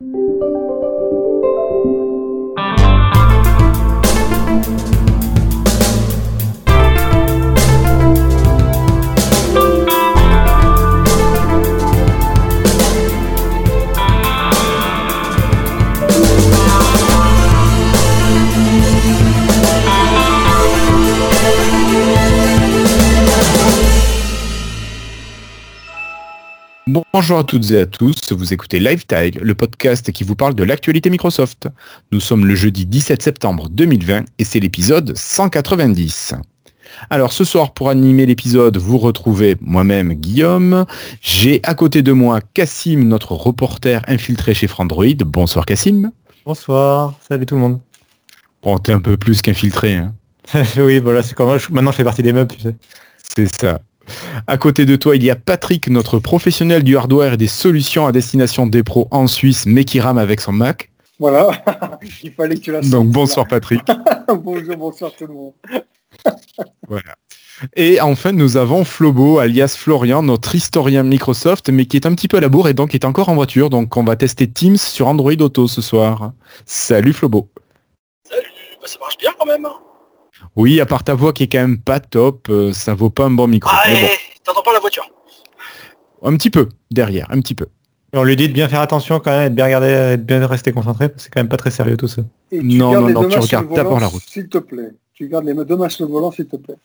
you Bonjour à toutes et à tous, vous écoutez Lifetile, le podcast qui vous parle de l'actualité Microsoft. Nous sommes le jeudi 17 septembre 2020 et c'est l'épisode 190. Alors ce soir pour animer l'épisode, vous retrouvez moi-même Guillaume. J'ai à côté de moi Cassim, notre reporter infiltré chez Frandroid. Bonsoir Cassim. Bonsoir, salut tout le monde. Bon, t'es un peu plus qu'infiltré. Hein. oui, voilà, c'est comme maintenant je fais partie des meubles, tu sais. C'est ça. À côté de toi, il y a Patrick, notre professionnel du hardware et des solutions à destination des pros en Suisse, mais qui rame avec son Mac. Voilà, il fallait que tu la Donc bonsoir Patrick. Bonjour, bonsoir tout le monde. voilà. Et enfin, nous avons Flobo, alias Florian, notre historien Microsoft, mais qui est un petit peu à la bourre et donc est encore en voiture. Donc on va tester Teams sur Android Auto ce soir. Salut Flobo. Salut, bah, ça marche bien quand même. hein. Oui, à part ta voix qui est quand même pas top, euh, ça vaut pas un bon micro. Ah, Mais bon, eh, t'entends pas la voiture un petit peu, derrière, un petit peu. Et on lui dit de bien faire attention quand même, et de bien regarder, et de bien rester concentré, parce que c'est quand même pas très sérieux tout ça. Et tu Non, non, les non, tu regardes d'abord la route. S'il te plaît. Tu gardes les deux mains sur le volant, s'il te plaît.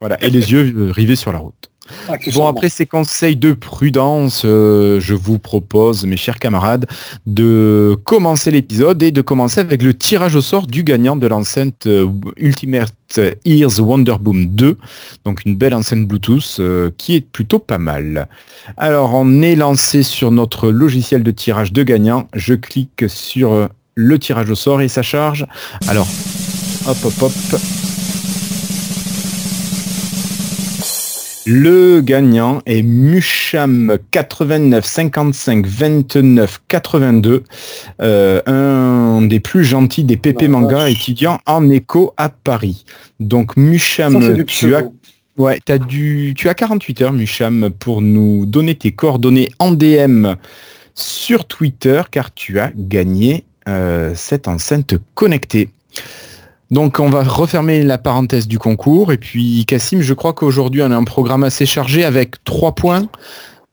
Voilà, et les yeux euh, rivés sur la route. Bon, Accessoirement. après ces conseils de prudence, euh, je vous propose, mes chers camarades, de commencer l'épisode et de commencer avec le tirage au sort du gagnant de l'enceinte euh, Ultimate Ears Wonderboom 2, donc une belle enceinte Bluetooth euh, qui est plutôt pas mal. Alors, on est lancé sur notre logiciel de tirage de gagnant. Je clique sur le tirage au sort et ça charge. Alors, hop, hop, hop. Le gagnant est Musham 89 55 29 82, euh, un des plus gentils des PP Manga étudiants en éco à Paris. Donc Musham, tu as, ouais, as du, tu as 48 heures Musham pour nous donner tes coordonnées en DM sur Twitter car tu as gagné euh, cette enceinte connectée. Donc on va refermer la parenthèse du concours et puis Cassim, je crois qu'aujourd'hui on a un programme assez chargé avec trois points.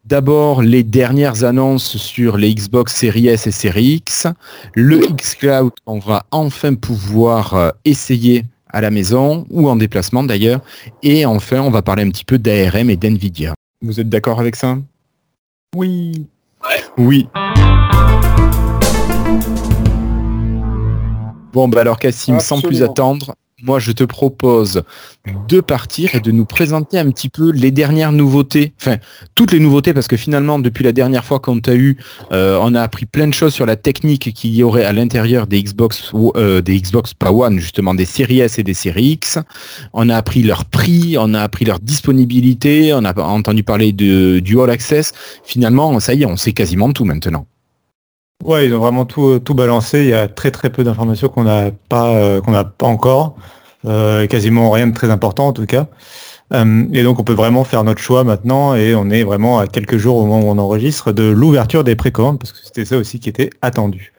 D'abord les dernières annonces sur les Xbox Series S et Series X, le xCloud qu'on va enfin pouvoir euh, essayer à la maison ou en déplacement d'ailleurs, et enfin on va parler un petit peu d'ARM et d'NVIDIA. Vous êtes d'accord avec ça? Oui. Oui. Bon, bah alors Cassim, sans plus attendre, moi je te propose de partir et de nous présenter un petit peu les dernières nouveautés, enfin toutes les nouveautés parce que finalement depuis la dernière fois qu'on t'a eu, euh, on a appris plein de choses sur la technique qu'il y aurait à l'intérieur des Xbox, euh, des Xbox pas One justement, des séries S et des séries X. On a appris leur prix, on a appris leur disponibilité, on a entendu parler de du All Access. Finalement, ça y est, on sait quasiment tout maintenant. Ouais, ils ont vraiment tout, tout balancé. Il y a très très peu d'informations qu'on n'a pas euh, qu'on pas encore, Euh, quasiment rien de très important en tout cas. Euh, et donc on peut vraiment faire notre choix maintenant et on est vraiment à quelques jours au moment où on enregistre de l'ouverture des précommandes parce que c'était ça aussi qui était attendu.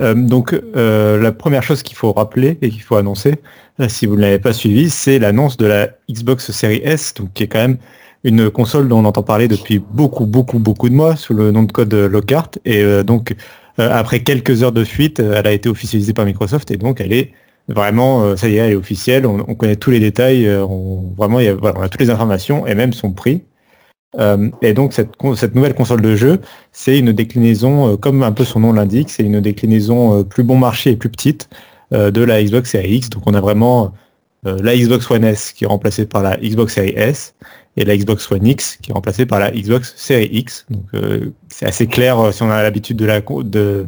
Euh, donc euh, la première chose qu'il faut rappeler et qu'il faut annoncer, euh, si vous ne l'avez pas suivi, c'est l'annonce de la Xbox Series S, donc qui est quand même une console dont on entend parler depuis beaucoup beaucoup beaucoup de mois sous le nom de code Lockhart et euh, donc euh, après quelques heures de fuite, euh, elle a été officialisée par Microsoft et donc elle est vraiment, ça y est, elle est officielle, on, on connaît tous les détails, on, vraiment il y a, voilà, on a toutes les informations et même son prix. Et donc cette, cette nouvelle console de jeu, c'est une déclinaison, comme un peu son nom l'indique, c'est une déclinaison plus bon marché et plus petite de la Xbox Series X. Donc on a vraiment la Xbox One S qui est remplacée par la Xbox Series S et la Xbox One X qui est remplacée par la Xbox Series X. Donc euh, c'est assez clair euh, si on a l'habitude de la de,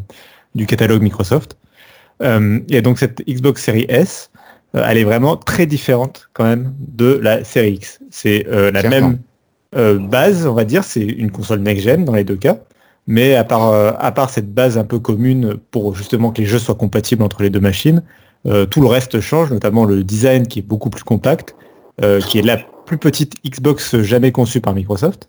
du catalogue Microsoft. Euh, et donc cette Xbox Series S, euh, elle est vraiment très différente quand même de la Series X. C'est euh, la même euh, base, on va dire, c'est une console next-gen dans les deux cas. Mais à part, euh, à part cette base un peu commune pour justement que les jeux soient compatibles entre les deux machines, euh, tout le reste change, notamment le design qui est beaucoup plus compact, euh, qui est la plus petite Xbox jamais conçue par Microsoft.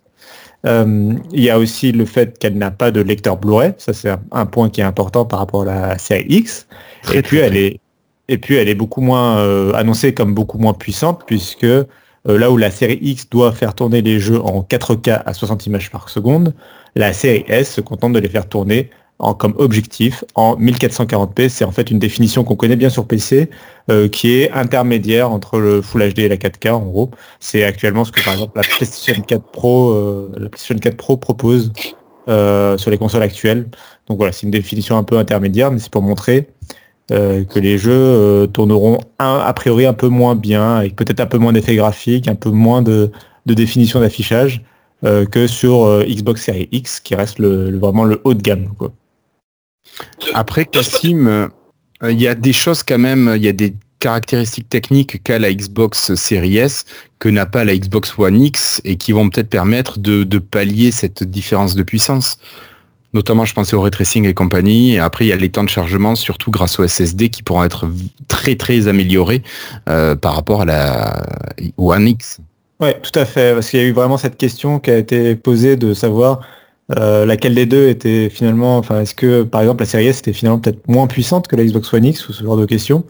Euh, il y a aussi le fait qu'elle n'a pas de lecteur Blu-ray. Ça, c'est un, point qui est important par rapport à la série X. Très, et puis, elle est, et puis, elle est beaucoup moins euh, annoncée comme beaucoup moins puissante, puisque euh, là où la série X doit faire tourner les jeux en 4K à 60 images par seconde, la série S se contente de les faire tourner en, comme objectif en 1440p. C'est en fait une définition qu'on connaît bien sur PC, euh, qui est intermédiaire entre le Full HD et la 4K en gros. C'est actuellement ce que par exemple la PlayStation 4 Pro, euh, la PlayStation 4 Pro propose euh, sur les consoles actuelles. Donc voilà, c'est une définition un peu intermédiaire, mais c'est pour montrer euh, que les jeux euh, tourneront un, a priori un peu moins bien, avec peut-être un peu moins d'effets graphiques, un peu moins de, de définition d'affichage euh, que sur Xbox Series X, qui reste le, le- vraiment le haut de gamme. Quoi. Après, Cassim, euh, il y a des choses quand même, il y a des caractéristiques techniques qu'a la Xbox Series S que n'a pas la Xbox One X et qui vont peut-être permettre de, de pallier cette différence de puissance. Notamment, je pensais au ray tracing et compagnie. Et après, il y a les temps de chargement, surtout grâce au SSD, qui pourront être très très améliorés euh, par rapport à la One X. Ouais, tout à fait, parce qu'il y a eu vraiment cette question qui a été posée de savoir euh, laquelle des deux était finalement, enfin, est-ce que par exemple la série S était finalement peut-être moins puissante que la Xbox One X ou ce genre de questions?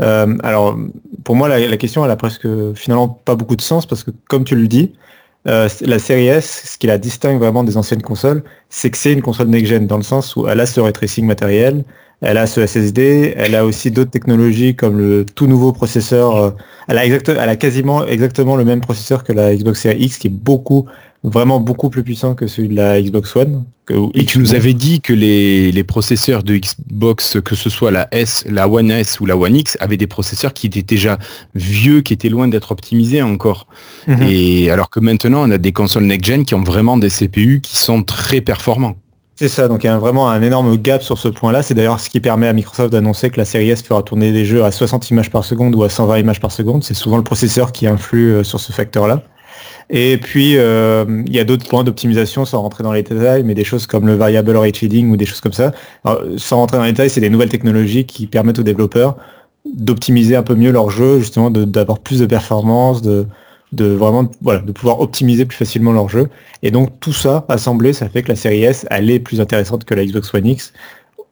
Euh, alors, pour moi, la, la question, elle a presque finalement pas beaucoup de sens parce que, comme tu le dis, euh, la série S, ce qui la distingue vraiment des anciennes consoles, c'est que c'est une console next-gen dans le sens où elle a ce ray tracing matériel, elle a ce SSD, elle a aussi d'autres technologies comme le tout nouveau processeur. euh, elle a, exact, elle a quasiment exactement le même processeur que la Xbox Series X qui est beaucoup, vraiment beaucoup plus puissant que celui de la Xbox One. Que, Et tu nous avais dit que les, les processeurs de Xbox, que ce soit la S, la One S ou la One X, avaient des processeurs qui étaient déjà vieux, qui étaient loin d'être optimisés encore. Mhm. Et alors que maintenant, on a des consoles next-gen qui ont vraiment des CPU qui sont très performants. C'est ça, donc il y a vraiment un énorme gap sur ce point-là. C'est d'ailleurs ce qui permet à Microsoft d'annoncer que la série S fera tourner des jeux à 60 images par seconde ou à 120 images par seconde. C'est souvent le processeur qui influe euh, sur ce facteur-là. Et puis, euh, il y a d'autres points d'optimisation sans rentrer dans les détails, mais des choses comme le variable rate shading ou des choses comme ça. Alors, sans rentrer dans les détails, c'est des nouvelles technologies qui permettent aux développeurs d'optimiser un peu mieux leur jeu, justement d'avoir plus de performance, de, de vraiment voilà, de pouvoir optimiser plus facilement leur jeu. Et donc tout ça assemblé, ça fait que la série S, elle est plus intéressante que la Xbox One X.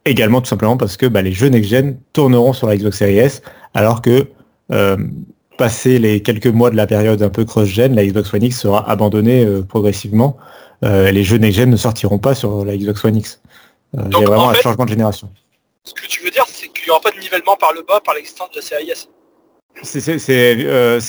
Également tout simplement parce que bah, les jeux next-gen tourneront sur la Xbox Series S, alors que euh, passé les quelques mois de la période un peu cross-gen, la Xbox One X sera abandonnée euh, progressivement. Euh, les jeux next-gen ne sortiront pas sur la Xbox One X. Euh, Il y Donc, a vraiment en un changement de génération. Ce que tu veux dire, c'est qu'il n'y aura pas de nivellement par le bas par l'existence de la série S. C'est, euh,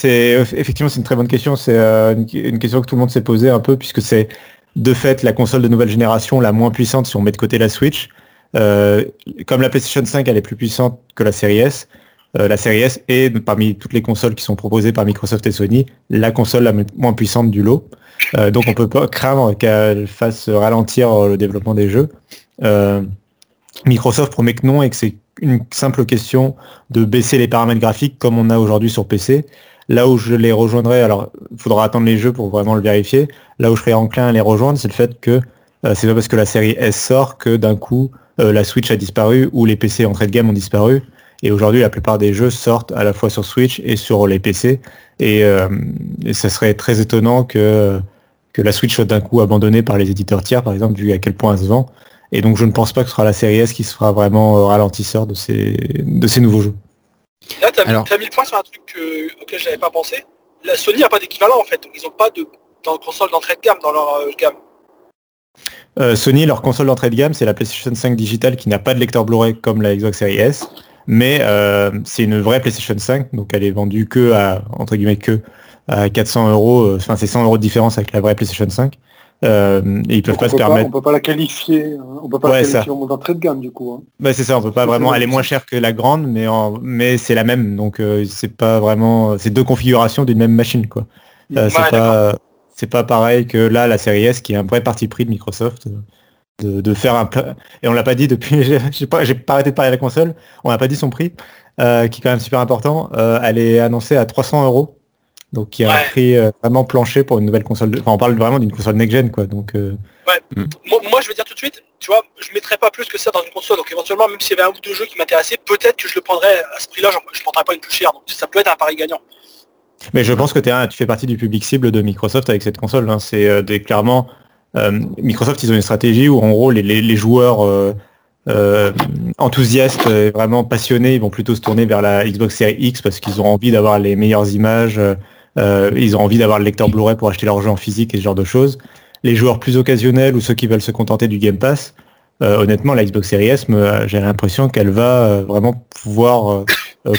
effectivement c'est une très bonne question. C'est euh, une, une question que tout le monde s'est posée un peu puisque c'est de fait la console de nouvelle génération la moins puissante si on met de côté la Switch. Euh, comme la PlayStation 5 elle est plus puissante que la série S, euh, la série S est parmi toutes les consoles qui sont proposées par Microsoft et Sony la console la moins puissante du lot. Euh, donc on peut pas craindre qu'elle fasse ralentir le développement des jeux. Euh, Microsoft promet que non et que c'est une simple question de baisser les paramètres graphiques comme on a aujourd'hui sur PC. Là où je les rejoindrai, alors il faudra attendre les jeux pour vraiment le vérifier, là où je serais enclin à les rejoindre, c'est le fait que euh, c'est pas parce que la série S sort que d'un coup euh, la Switch a disparu ou les PC entrée de gamme ont disparu. Et aujourd'hui, la plupart des jeux sortent à la fois sur Switch et sur les PC. Et, euh, et ça serait très étonnant que, que la Switch soit d'un coup abandonnée par les éditeurs tiers, par exemple, vu à quel point elle se vend. Et donc je ne pense pas que ce sera la série S qui sera vraiment euh, ralentisseur de ces, de ces nouveaux jeux. Là, tu as, Alors- mis le point sur un truc que- auquel je n'avais pas pensé. La Sony n'a pas d'équivalent en fait. Donc, ils n'ont pas de dans console d'entrée de gamme dans leur euh, gamme. Euh, Sony, leur console d'entrée de gamme, c'est la PlayStation 5 Digital qui n'a pas de lecteur Blu-ray comme la Xbox Series S, mais euh, c'est une vraie PlayStation 5, donc elle est vendue que à entre guillemets que à 400 euros, euh, enfin c'est 100 euros de différence avec la vraie PlayStation 5. Euh, et ils peuvent Donc, pas on se peut pas, permettre. on peut pas la qualifier, hein. on peut pas Ouais, la qualifier en mode entrée de gamme du coup. hein. Bah, c'est ça, on peut pas C'est vraiment. Elle est c'est moins chère que la grande, mais en, mais c'est la même, donc euh, c'est pas vraiment. C'est deux configurations d'une même machine, quoi. Euh, c'est Ouais, pas, c'est pas pareil que là la série S qui est un vrai parti pris de Microsoft de, de faire un et on l'a pas dit depuis. j'ai- pas, j'ai pas arrêté de parler de la console. On n'a pas dit son prix, euh, qui est quand même super important. Euh, elle est annoncée à 300 euros. Donc qui est un prix euh, vraiment plancher pour une nouvelle console. de- Enfin, on parle vraiment d'une console next-gen, quoi. Donc euh, Moi, moi, je vais dire tout de suite, tu vois, je mettrais pas plus que ça dans une console. Donc éventuellement, même s'il y avait un ou deux jeux qui m'intéressaient, peut-être que je le prendrais à ce prix-là. j'en- Je prendrais pas une plus chère. Donc ça peut être un pari gagnant. Mais je pense que un- tu fais partie du public cible de Microsoft avec cette console. hein. C'est clairement Microsoft, ils ont une stratégie où en gros les, les, les joueurs euh, enthousiastes et vraiment passionnés, ils vont plutôt se tourner vers la Xbox Series X parce qu'ils ont envie d'avoir les meilleures images, euh, ils ont envie d'avoir le lecteur Blu-ray pour acheter leur jeu en physique et ce genre de choses. Les joueurs plus occasionnels ou ceux qui veulent se contenter du Game Pass, euh, honnêtement, la Xbox Series S, j'ai l'impression qu'elle va vraiment pouvoir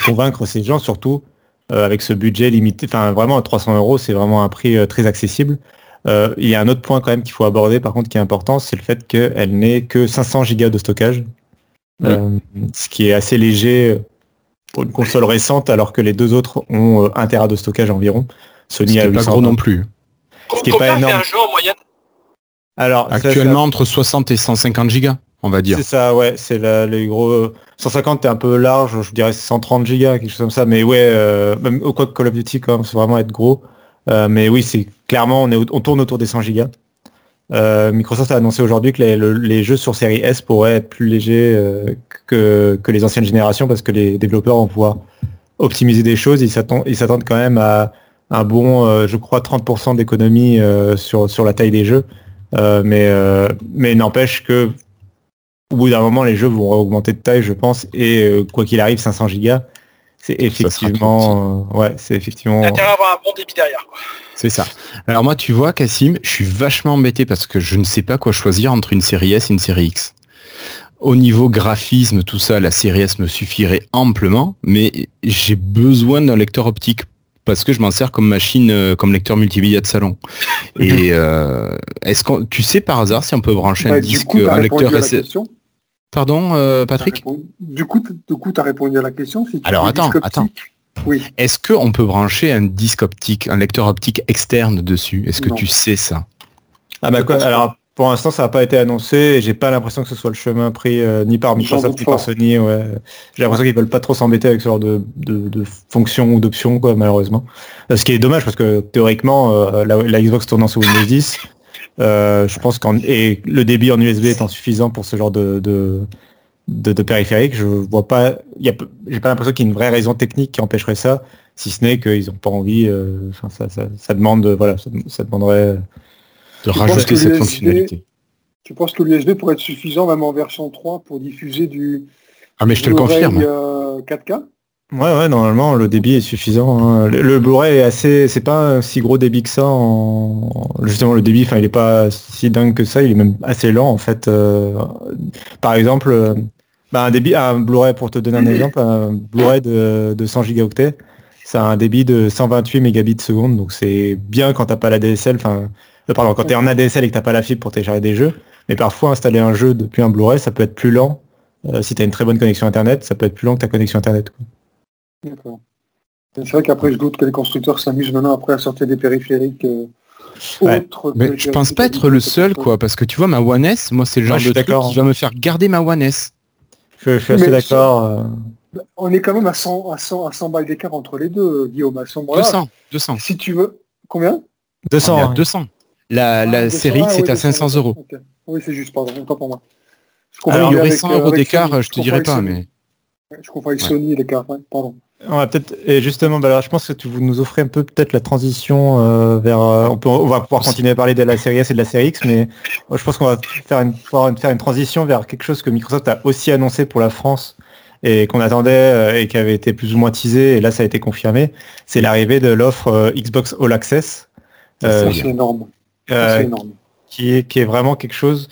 convaincre ces gens, surtout avec ce budget limité. Enfin, vraiment, à 300 euros, c'est vraiment un prix très accessible. Euh, il y a un autre point quand même qu'il faut aborder par contre qui est important, c'est le fait qu'elle n'ait que 500 Go de stockage, euh, ce qui est assez léger pour une console récente alors que les deux autres ont 1 euh, Tera de stockage environ. Sony a pas gros non plus. Ce qui est pas énorme. un jeu en moyenne? Alors actuellement entre 60 et 150 Go on va dire. C'est ça, ouais, c'est les gros 150 est un peu large, je dirais 130 Go quelque chose comme ça, mais ouais, même au quoi Call of Duty quand même, c'est vraiment être gros. Euh, mais oui, c'est clairement, on, est, on tourne autour des 100 gigas. Euh, Microsoft a annoncé aujourd'hui que les, jeux sur série S pourraient être plus légers euh, que, les anciennes générations parce que les développeurs vont pouvoir optimiser des choses. Ils s'attendent quand même à un bon, je crois, 30% d'économie sur, sur la taille des jeux. mais mais n'empêche que au bout d'un moment, les jeux vont augmenter de taille, je pense, et quoi qu'il arrive, 500 gigas, c'est effectivement, euh, ouais, c'est effectivement. L'intérêt avoir un bon débit derrière. C'est ça. Alors moi, tu vois, Cassim, je suis vachement embêté parce que je ne sais pas quoi choisir entre une série S et une série X. Au niveau graphisme, tout ça, la série S me suffirait amplement, mais j'ai besoin d'un lecteur optique parce que je m'en sers comme machine, euh, comme lecteur multimédia de salon. Et euh, est-ce que tu sais par hasard si on peut brancher un bah, disque, un lecteur Pardon, euh, Patrick Du coup, du coup, tu as répondu à la question. Alors attends, attends. Oui. Est-ce qu'on peut brancher un disque optique, un lecteur optique externe dessus? Est-ce que tu sais ça? Ah bah quoi Alors pour l'instant, ça n'a pas été annoncé et j'ai pas l'impression que ce soit le chemin pris euh, ni par Microsoft ni par Sony. Ouais. J'ai l'impression qu'ils veulent pas trop s'embêter avec ce genre de, de, fonctions ou d'options, quoi, malheureusement. Euh, ce qui est dommage parce que théoriquement, la, la, Xbox tournant sur Windows 10, euh, je pense qu'en et le débit en USB étant suffisant pour ce genre de, de, de, périphérique, je vois pas, j'ai pas l'impression qu'il y ait une vraie raison technique qui empêcherait ça, si ce n'est qu'ils n'ont pas envie. Euh, ça, ça, ça, demande, voilà, ça, demanderait de rajouter cette fonctionnalité. Tu penses que l'USB pourrait être suffisant même en version 3 pour diffuser du ah mais je te le confirme. 4K euh, Ouais, ouais, normalement, le débit est suffisant. Hein. Le, Blu-ray est assez, c'est pas un si gros débit que ça. En... Justement, le débit, enfin, il est pas si dingue que ça. Il est même assez lent, en fait. Euh, par exemple, euh, bah, un débit, un Blu-ray, pour te donner un exemple, un Blu-ray de, de 100 gigaoctets, ça a un débit de 128 mégabits seconde. Donc, c'est bien quand t'as pas la DSL. Enfin, euh, pardon, quand t'es en ADSL et que t'as pas la fibre pour télécharger des jeux. Mais parfois, installer un jeu depuis un Blu-ray, ça peut être plus lent. si tu as une très bonne connexion Internet, ça peut être plus lent que ta connexion Internet. D'accord. C'est vrai qu'après, je doute que les constructeurs s'amusent maintenant après à sortir des périphériques. Euh, autres mais je pense pas être le seul, quoi, parce que tu vois, ma One S, moi, c'est le genre de truc qui va me faire garder ma One S. Je, suis assez d'accord. Euh. On est quand même à 100, à 100, à 100 balles d'écart entre les deux, Guillaume. À 200, 200. Si tu veux. Combien? 200. 200. La, la ah, série X, c'est à 500 euros. Oui, c'est juste, pardon, pas pour moi. Alors, il y aurait 100 euros d'écart, je te dirais pas, mais... Je comprends avec Sony, l'écart, pardon. On va peut-être et justement, bah alors, je pense que tu vous nous offrez un peu peut-être la transition euh, vers. Euh, on, peut, on va pouvoir continuer à parler de la série S et de la série X, mais je pense qu'on va faire une, faire une transition vers quelque chose que Microsoft a aussi annoncé pour la France et qu'on attendait euh, et qui avait été plus ou moins teasé et là ça a été confirmé. C'est l'arrivée de l'offre Xbox All Access. c'est énorme. énorme. Qui est qui est vraiment quelque chose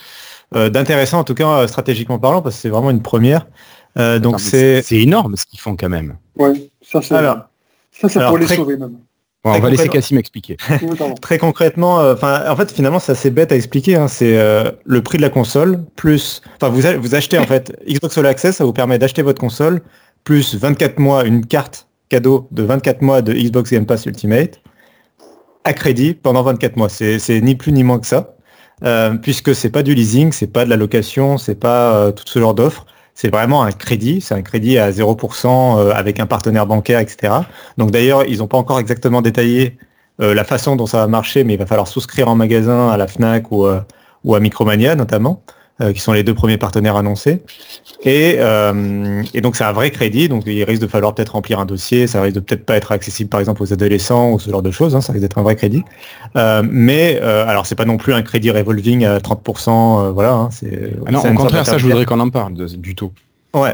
d'intéressant en tout cas stratégiquement parlant parce que c'est vraiment une première. Euh, donc c'est énorme ce qu'ils font quand même. Ouais, ça c'est ça c'est pour les sauver même. on va laisser Cassim expliquer. très concrètement, euh, enfin en fait finalement c'est assez bête à expliquer. Hein, c'est euh, le prix de la console plus, enfin vous, vous achetez en fait Xbox All Access, ça vous permet d'acheter votre console plus 24 mois une carte cadeau de 24 mois de Xbox Game Pass Ultimate à crédit pendant 24 mois. C'est ni plus ni moins que ça, puisque c'est pas du leasing, c'est pas de la location, c'est pas tout ce genre d'offres c'est vraiment un crédit, c'est un crédit à 0% euh, avec un partenaire bancaire, etc. Donc d'ailleurs, ils n'ont pas encore exactement détaillé euh, la façon dont ça va marcher, mais il va falloir souscrire en magasin à la FNAC ou, euh, ou à Micromania notamment. Qui sont les deux premiers partenaires annoncés. Et, et donc c'est un vrai crédit, donc il risque de falloir peut-être remplir un dossier, ça risque de peut-être pas être accessible par exemple aux adolescents ou ce genre de choses, hein, ça risque d'être un vrai crédit. mais alors c'est pas non plus un crédit revolving à 30%, voilà. Hein, c'est, ah non, au contraire, ça je voudrais qu'on en parle du tout. Ouais.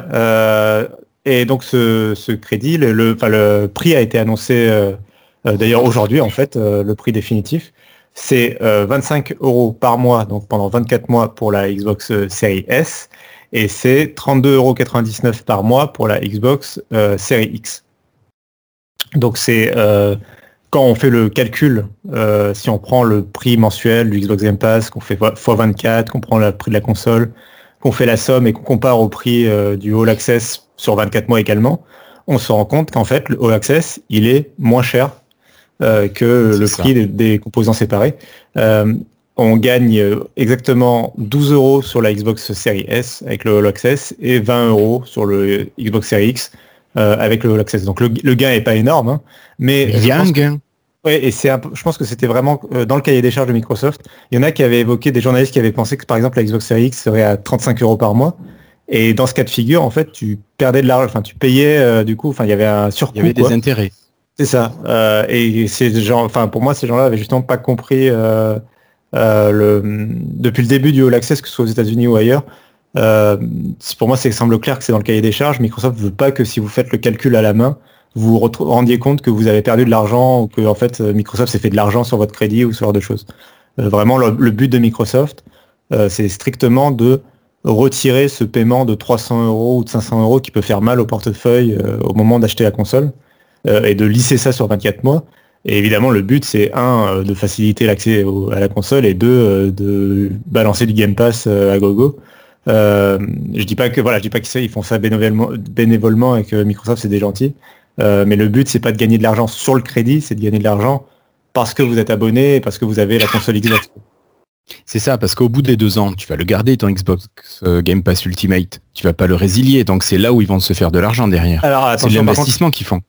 et donc ce, ce crédit, le, le, le, prix a été annoncé d'ailleurs aujourd'hui en fait, le prix définitif. C'est 25 euros par mois, donc pendant 24 mois pour la Xbox Series S et c'est 32,99 euros par mois pour la Xbox euh, Series X. Donc c'est euh, quand on fait le calcul, euh, si on prend le prix mensuel du Xbox Game Pass, qu'on fait x24, qu'on prend le prix de la console, qu'on fait la somme et qu'on compare au prix du All Access sur 24 mois également, on se rend compte qu'en fait le All Access il est moins cher que le prix des, composants séparés on gagne euh, exactement 12 euros sur la Xbox Series S avec le All Access et 20 euros sur le Xbox Series X euh, avec le All Access. Donc le, gain est pas énorme, hein, mais il y a un gain. Ouais, et c'est, je pense que c'était vraiment euh, dans le cahier des charges de Microsoft. Il y en a qui avaient évoqué des journalistes qui avaient pensé que par exemple la Xbox Series X serait à 35 euros par mois. Et dans ce cas de figure, en fait, tu perdais de l'argent, enfin tu payais du coup, enfin il y avait un surcoût. Il y avait des intérêts. C'est ça. et ces gens, enfin pour moi, ces gens-là avaient justement pas compris euh, le, depuis le début du All Access, que ce soit aux États-Unis ou ailleurs, euh, pour moi, ça semble clair que c'est dans le cahier des charges. Microsoft veut pas que si vous faites le calcul à la main, vous vous rendiez compte que vous avez perdu de l'argent ou que en fait Microsoft s'est fait de l'argent sur votre crédit ou ce genre de choses. Euh, vraiment, le, but de Microsoft, c'est strictement de retirer ce paiement de 300 euros ou de 500 euros qui peut faire mal au portefeuille au moment d'acheter la console et de lisser ça sur 24 mois et évidemment, le but, c'est un, euh, de faciliter l'accès à la console et deux, euh, de balancer du Game Pass euh, à gogo. Euh, je dis pas que voilà, je dis pas qu'ils font ça bénévolement, bénévolement et que Microsoft c'est des gentils. mais le but, c'est pas de gagner de l'argent sur le crédit, c'est de gagner de l'argent parce que vous êtes abonné et parce que vous avez la console Xbox. C'est ça, parce qu'au bout des deux ans, tu vas le garder ton Xbox Game Pass Ultimate. Tu vas pas le résilier, donc c'est là où ils vont se faire de l'argent derrière. c'est l'investissement qu'ils font.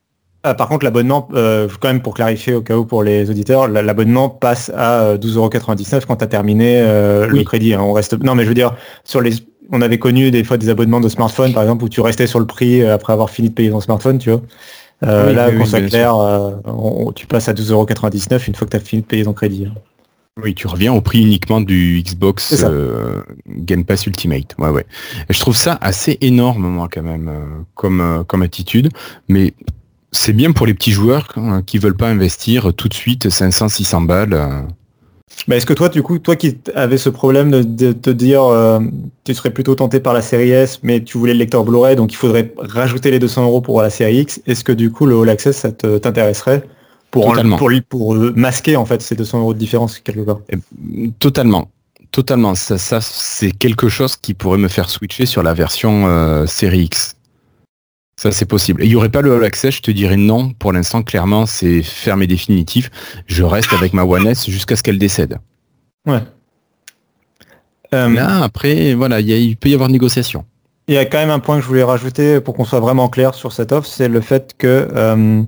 Ah, par contre, l'abonnement, euh, quand même pour clarifier au cas où pour les auditeurs, l'abonnement passe à 12,99€ euh, quand tu as terminé euh, le crédit. Hein. on reste. Non, mais je veux dire, sur les, on avait connu des fois des abonnements de smartphone, par exemple, où tu restais sur le prix après avoir fini de payer ton smartphone, tu vois. là, oui, soit clair, tu passes à 12,99€ une fois que tu as fini de payer ton crédit. Hein. Oui, tu reviens au prix uniquement du Xbox Game Pass Ultimate. Ouais, ouais. je trouve ça assez énorme, moi, quand même, comme, comme attitude. Mais c'est bien pour les petits joueurs hein, qui veulent pas investir tout de suite 500-600 balles. Euh. Mais est-ce que toi, du coup, toi qui avais ce problème de, te dire, euh, tu serais plutôt tenté par la série S, mais tu voulais le lecteur Blu-ray, donc il faudrait rajouter les 200 euros pour la série X. Est-ce que du coup, le All Access, ça t'intéresserait pour, pour, pour, masquer en fait ces 200 euros de différence quelque part? Eh, Totalement. Totalement. Ça, ça c'est quelque chose qui pourrait me faire switcher sur la version euh, série X. Ça, c'est possible. Il n'y aurait pas le All Access, je te dirais non. Pour l'instant, clairement, c'est fermé définitif. Je reste avec ma One S jusqu'à ce qu'elle décède. Ouais. Euh, Là, après, voilà, il peut y avoir négociation. Il y a quand même un point que je voulais rajouter pour qu'on soit vraiment clair sur cette offre, c'est le fait que euh,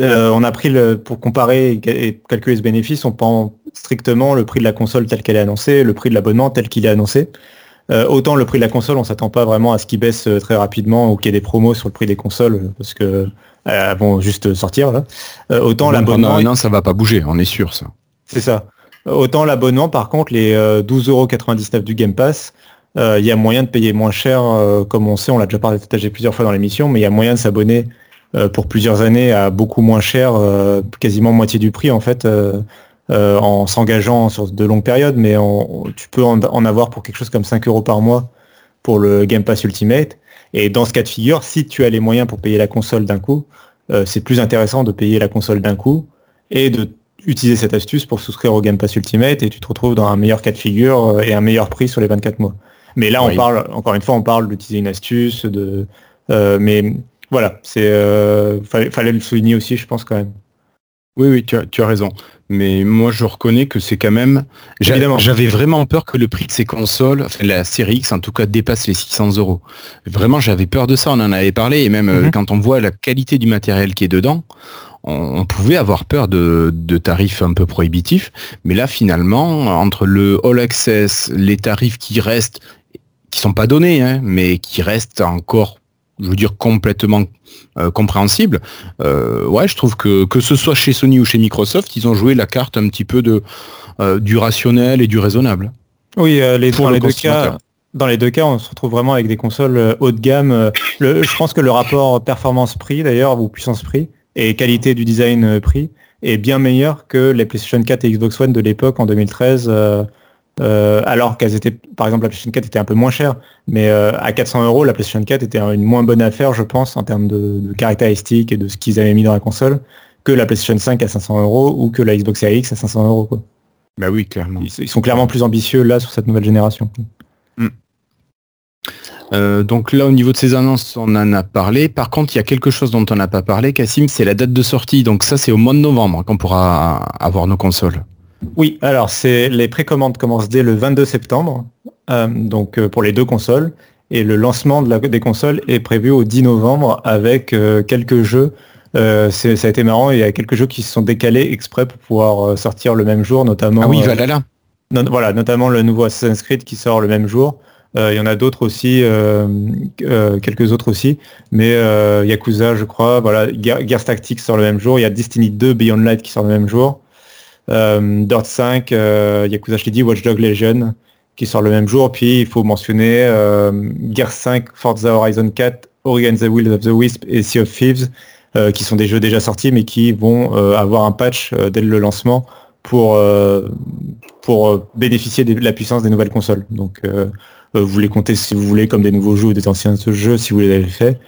euh, on a pris le, pour comparer et calculer ce bénéfice, on prend strictement le prix de la console tel qu'elle est annoncée, le prix de l'abonnement tel qu'il est annoncé. Euh, autant le prix de la console, on s'attend pas vraiment à ce qu'il baisse euh, très rapidement ou qu'il y ait des promos sur le prix des consoles euh, parce que elles vont juste sortir là. autant l'abonnement, non, ça va pas bouger, on est sûr ça. C'est ça. Autant l'abonnement, par contre, les 12,99€ du Game Pass, il y a moyen de payer moins cher, comme on sait, on l'a déjà partagé plusieurs fois dans l'émission, mais il y a moyen de s'abonner pour plusieurs années à beaucoup moins cher, quasiment moitié du prix en fait. Euh, en s'engageant sur de longues périodes, mais tu peux en, avoir pour quelque chose comme 5 euros par mois pour le Game Pass Ultimate. Et dans ce cas de figure, si tu as les moyens pour payer la console d'un coup, euh, c'est plus intéressant de payer la console d'un coup et de utiliser cette astuce pour souscrire au Game Pass Ultimate et tu te retrouves dans un meilleur cas de figure euh, et un meilleur prix sur les 24 mois. Mais là, on parle, encore une fois, on parle d'utiliser une astuce, de, mais voilà, c'est, fallait, le souligner aussi, je pense quand même. Oui, oui, tu as, tu as raison mais moi je reconnais que c'est quand même. J'avais vraiment peur que le prix de ces consoles, enfin, la série X en tout cas, dépasse les 600 euros. Vraiment, j'avais peur de ça. On en avait parlé et même euh, mhm. quand on voit la qualité du matériel qui est dedans, on, pouvait avoir peur de, tarifs un peu prohibitifs, mais là finalement, entre le All Access, les tarifs qui restent, qui sont pas donnés, hein, mais qui restent encore, je veux dire, complètement euh, compréhensibles, euh, ouais, je trouve que que ce soit chez Sony ou chez Microsoft, ils ont joué la carte un petit peu de euh, du rationnel et du raisonnable. Oui, les, dans les deux cas, dans les deux cas, on se retrouve vraiment avec des consoles haut de gamme. je pense que le rapport performance-prix, d'ailleurs, ou puissance-prix, et qualité du design euh, prix est bien meilleure que les PlayStation 4 et Xbox One de l'époque en 2013. Euh, euh, alors qu'elles étaient, par exemple, la PlayStation 4 était un peu moins chère, mais à 400 euros, la PlayStation 4 était une moins bonne affaire, je pense, en termes de, caractéristiques et de ce qu'ils avaient mis dans la console, que la PlayStation 5 à 500 euros ou que la Xbox Series X à 500 euros. Quoi. Bah oui, clairement. Ils, sont clairement plus ambitieux là sur cette nouvelle génération. Mm. Euh, donc là, au niveau de ces annonces, on en a parlé. Par contre, il y a quelque chose dont on n'a pas parlé, Cassim, c'est la date de sortie. Donc ça, c'est au mois de novembre qu'on pourra avoir nos consoles. Oui, alors c'est les précommandes commencent dès le 22 septembre, euh, donc euh, pour les deux consoles, et le lancement de la, des consoles est prévu au 10 novembre avec quelques jeux. ça a été marrant, il y a quelques jeux qui se sont décalés exprès pour pouvoir sortir le même jour, notamment. Ah oui, Valhalla. voilà, notamment le nouveau Assassin's Creed qui sort le même jour. Euh, il y en a d'autres aussi, euh, euh, quelques autres aussi, mais Yakuza, je crois, voilà, Gears Tactics sort le même jour, il y a Destiny 2 Beyond Light qui sort le même jour, Dirt 5, Yakuza, je l'ai dit, Watch Dog Legion qui sort le même jour, puis il faut mentionner Gears 5, Forza Horizon 4, Ori the Will of the Wisp et Sea of Thieves, qui sont des jeux déjà sortis mais qui vont avoir un patch dès le lancement pour, pour bénéficier de la puissance des nouvelles consoles. Donc euh, vous les comptez si vous voulez comme des nouveaux jeux ou des anciens jeux si vous les avez fait.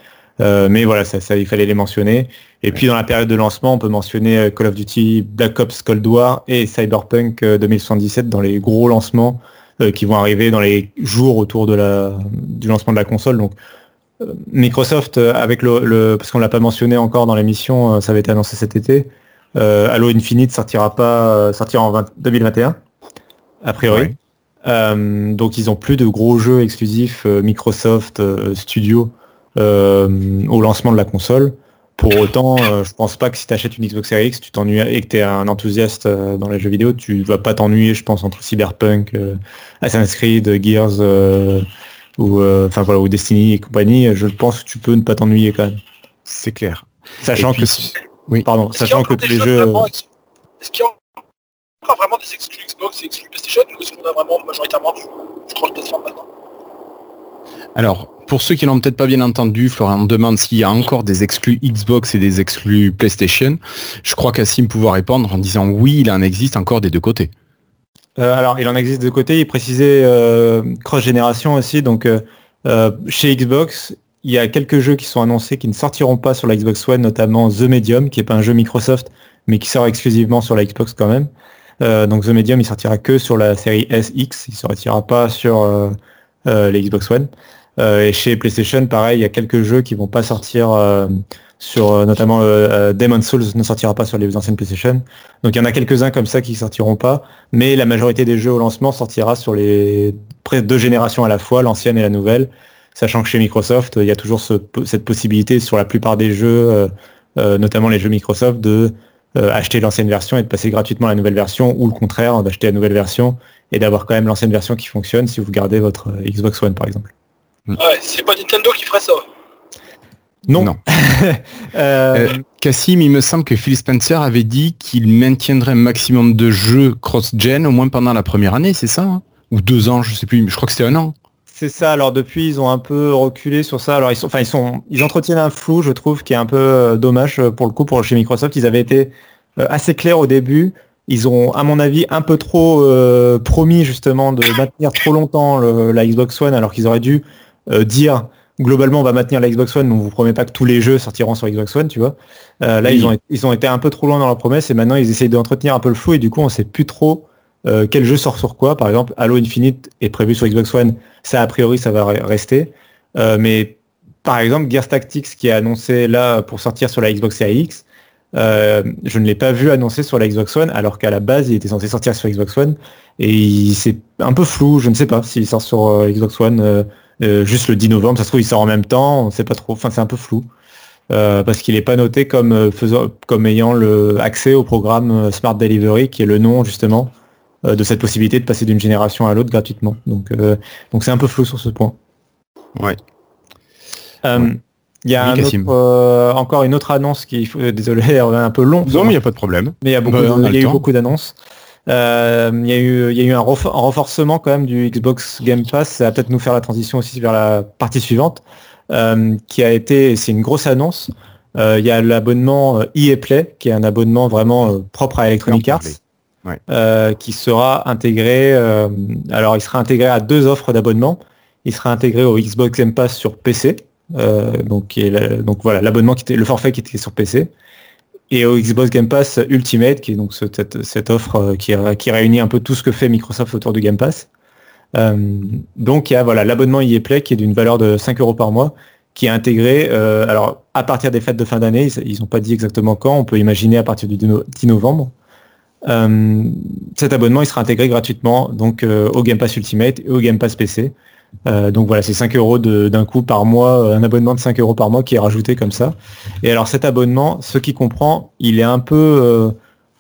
Euh, mais voilà, ça, il fallait les mentionner. Et puis dans la période de lancement, on peut mentionner euh, Call of Duty, Black Ops Cold War et Cyberpunk 2077 dans les gros lancements qui vont arriver dans les jours autour de la, du lancement de la console. Donc Microsoft, avec le, parce qu'on l'a pas mentionné encore dans l'émission, ça avait été annoncé cet été. Halo Infinite sortira pas, sortira en 2021 a priori. Euh, donc ils ont plus de gros jeux exclusifs euh, Microsoft euh, Studio au lancement de la console. Pour autant, je pense pas que si tu achètes une Xbox Series X, tu t'ennuies et que tu es un enthousiaste dans les jeux vidéo, tu vas pas t'ennuyer, je pense, entre Cyberpunk, Assassin's Creed, Gears ou enfin voilà, ou Destiny et compagnie. Je pense que tu peux ne pas t'ennuyer quand même. C'est clair. Sachant que oui, pardon, sachant que tous les jeux vraiment des exclus Xbox et exclus PlayStation ou est-ce qu'on a vraiment majoritairement du, cross-platform maintenant? Alors, pour ceux qui n'ont peut-être pas bien entendu, Florian demande s'il y a encore des exclus Xbox et des exclus PlayStation. Je crois qu'Assim pouvoir répondre en disant oui, il en existe encore des deux côtés. Euh, alors, il en existe de côtés. Il précisait euh, cross-génération aussi. Donc, euh, chez Xbox, il y a quelques jeux qui sont annoncés qui ne sortiront pas sur la Xbox One, notamment The Medium, qui n'est pas un jeu Microsoft, mais qui sort exclusivement sur la Xbox quand même. Donc The Medium, il sortira que sur la série SX, il sortira pas sur les Xbox One. et chez PlayStation, pareil, il y a quelques jeux qui vont pas sortir sur notamment Demon Souls ne sortira pas sur les anciennes PlayStation. Donc il y en a quelques-uns comme ça qui sortiront pas, mais la majorité des jeux au lancement sortira sur les deux générations à la fois, l'ancienne et la nouvelle, sachant que chez Microsoft, il y a toujours cette possibilité sur la plupart des jeux, notamment les jeux Microsoft, de euh, acheter l'ancienne version et de passer gratuitement à la nouvelle version, ou le contraire, d'acheter la nouvelle version et d'avoir quand même l'ancienne version qui fonctionne si vous gardez votre euh, Xbox One par exemple. Ouais, c'est pas Nintendo qui ferait ça. Non. non. euh... Cassim, il me semble que Phil Spencer avait dit qu'il maintiendrait un maximum de jeux cross-gen au moins pendant la première année, c'est ça hein? Ou deux ans, je sais plus, mais je crois que c'était un an. C'est ça. Alors depuis, ils ont un peu reculé sur ça. Alors ils sont, enfin ils sont, ils entretiennent un flou, je trouve, qui est un peu euh, dommage euh, pour le coup pour chez Microsoft. Ils avaient été euh, assez clairs au début. Ils ont, à mon avis, un peu trop promis justement de maintenir trop longtemps la Xbox One, alors qu'ils auraient dû dire globalement on va maintenir la Xbox One, mais on vous promet pas que tous les jeux sortiront sur Xbox One, tu vois. là ils ont, ils ont été un peu trop loin dans leur promesse et maintenant ils essayent d'entretenir un peu le flou et du coup on sait plus trop euh, quel jeu sort sur quoi. Par exemple, Halo Infinite est prévu sur Xbox One. Ça, a priori, ça va rester. Euh, mais par exemple, Gears Tactics qui est annoncé là pour sortir sur la Xbox Series X, euh, je ne l'ai pas vu annoncé sur la Xbox One, alors qu'à la base, il était censé sortir sur Xbox One. Et c'est un peu flou. Je ne sais pas s'il sort sur Xbox One juste le 10 novembre. Ça se trouve, il sort en même temps. On ne sait pas trop. Enfin, c'est un peu flou. parce qu'il n'est pas noté comme, faisant, comme ayant le accès au programme Smart Delivery, qui est le nom justement de cette possibilité de passer d'une génération à l'autre gratuitement. Donc donc c'est un peu flou sur ce point. Ouais. Il y a encore une autre annonce qui, désolé, un peu long. Non, mais il n'y a pas de problème. Mais il y a, beaucoup, y a eu beaucoup d'annonces. Euh, il, y a eu, il y a eu un, renforcement quand même du Xbox Game Pass. Ça va peut-être nous faire la transition aussi vers la partie suivante, euh, qui a été, c'est une grosse annonce. Euh, il y a l'abonnement EA Play, qui est un abonnement vraiment propre à Electronic Arts, qui sera intégré. alors, il sera intégré à deux offres d'abonnement. Il sera intégré au Xbox Game Pass sur PC. Donc, donc voilà, l'abonnement qui était, le forfait qui était sur PC et au Xbox Game Pass Ultimate, qui est donc cette, offre euh, qui, qui, réunit un peu tout ce que fait Microsoft autour du Game Pass. Euh, donc il y a voilà l'abonnement EA Play qui est d'une valeur de 5 euros par mois, qui est intégré euh, alors à partir des fêtes de fin d'année, ils n'ont pas dit exactement quand, on peut imaginer à partir du 10 novembre. cet abonnement il sera intégré gratuitement donc au Game Pass Ultimate et au Game Pass PC. Euh, donc voilà, c'est 5 euros d'un coup par mois, euh, un abonnement de 5 euros par mois qui est rajouté comme ça. Et alors cet abonnement, ce qui comprend, il est un peu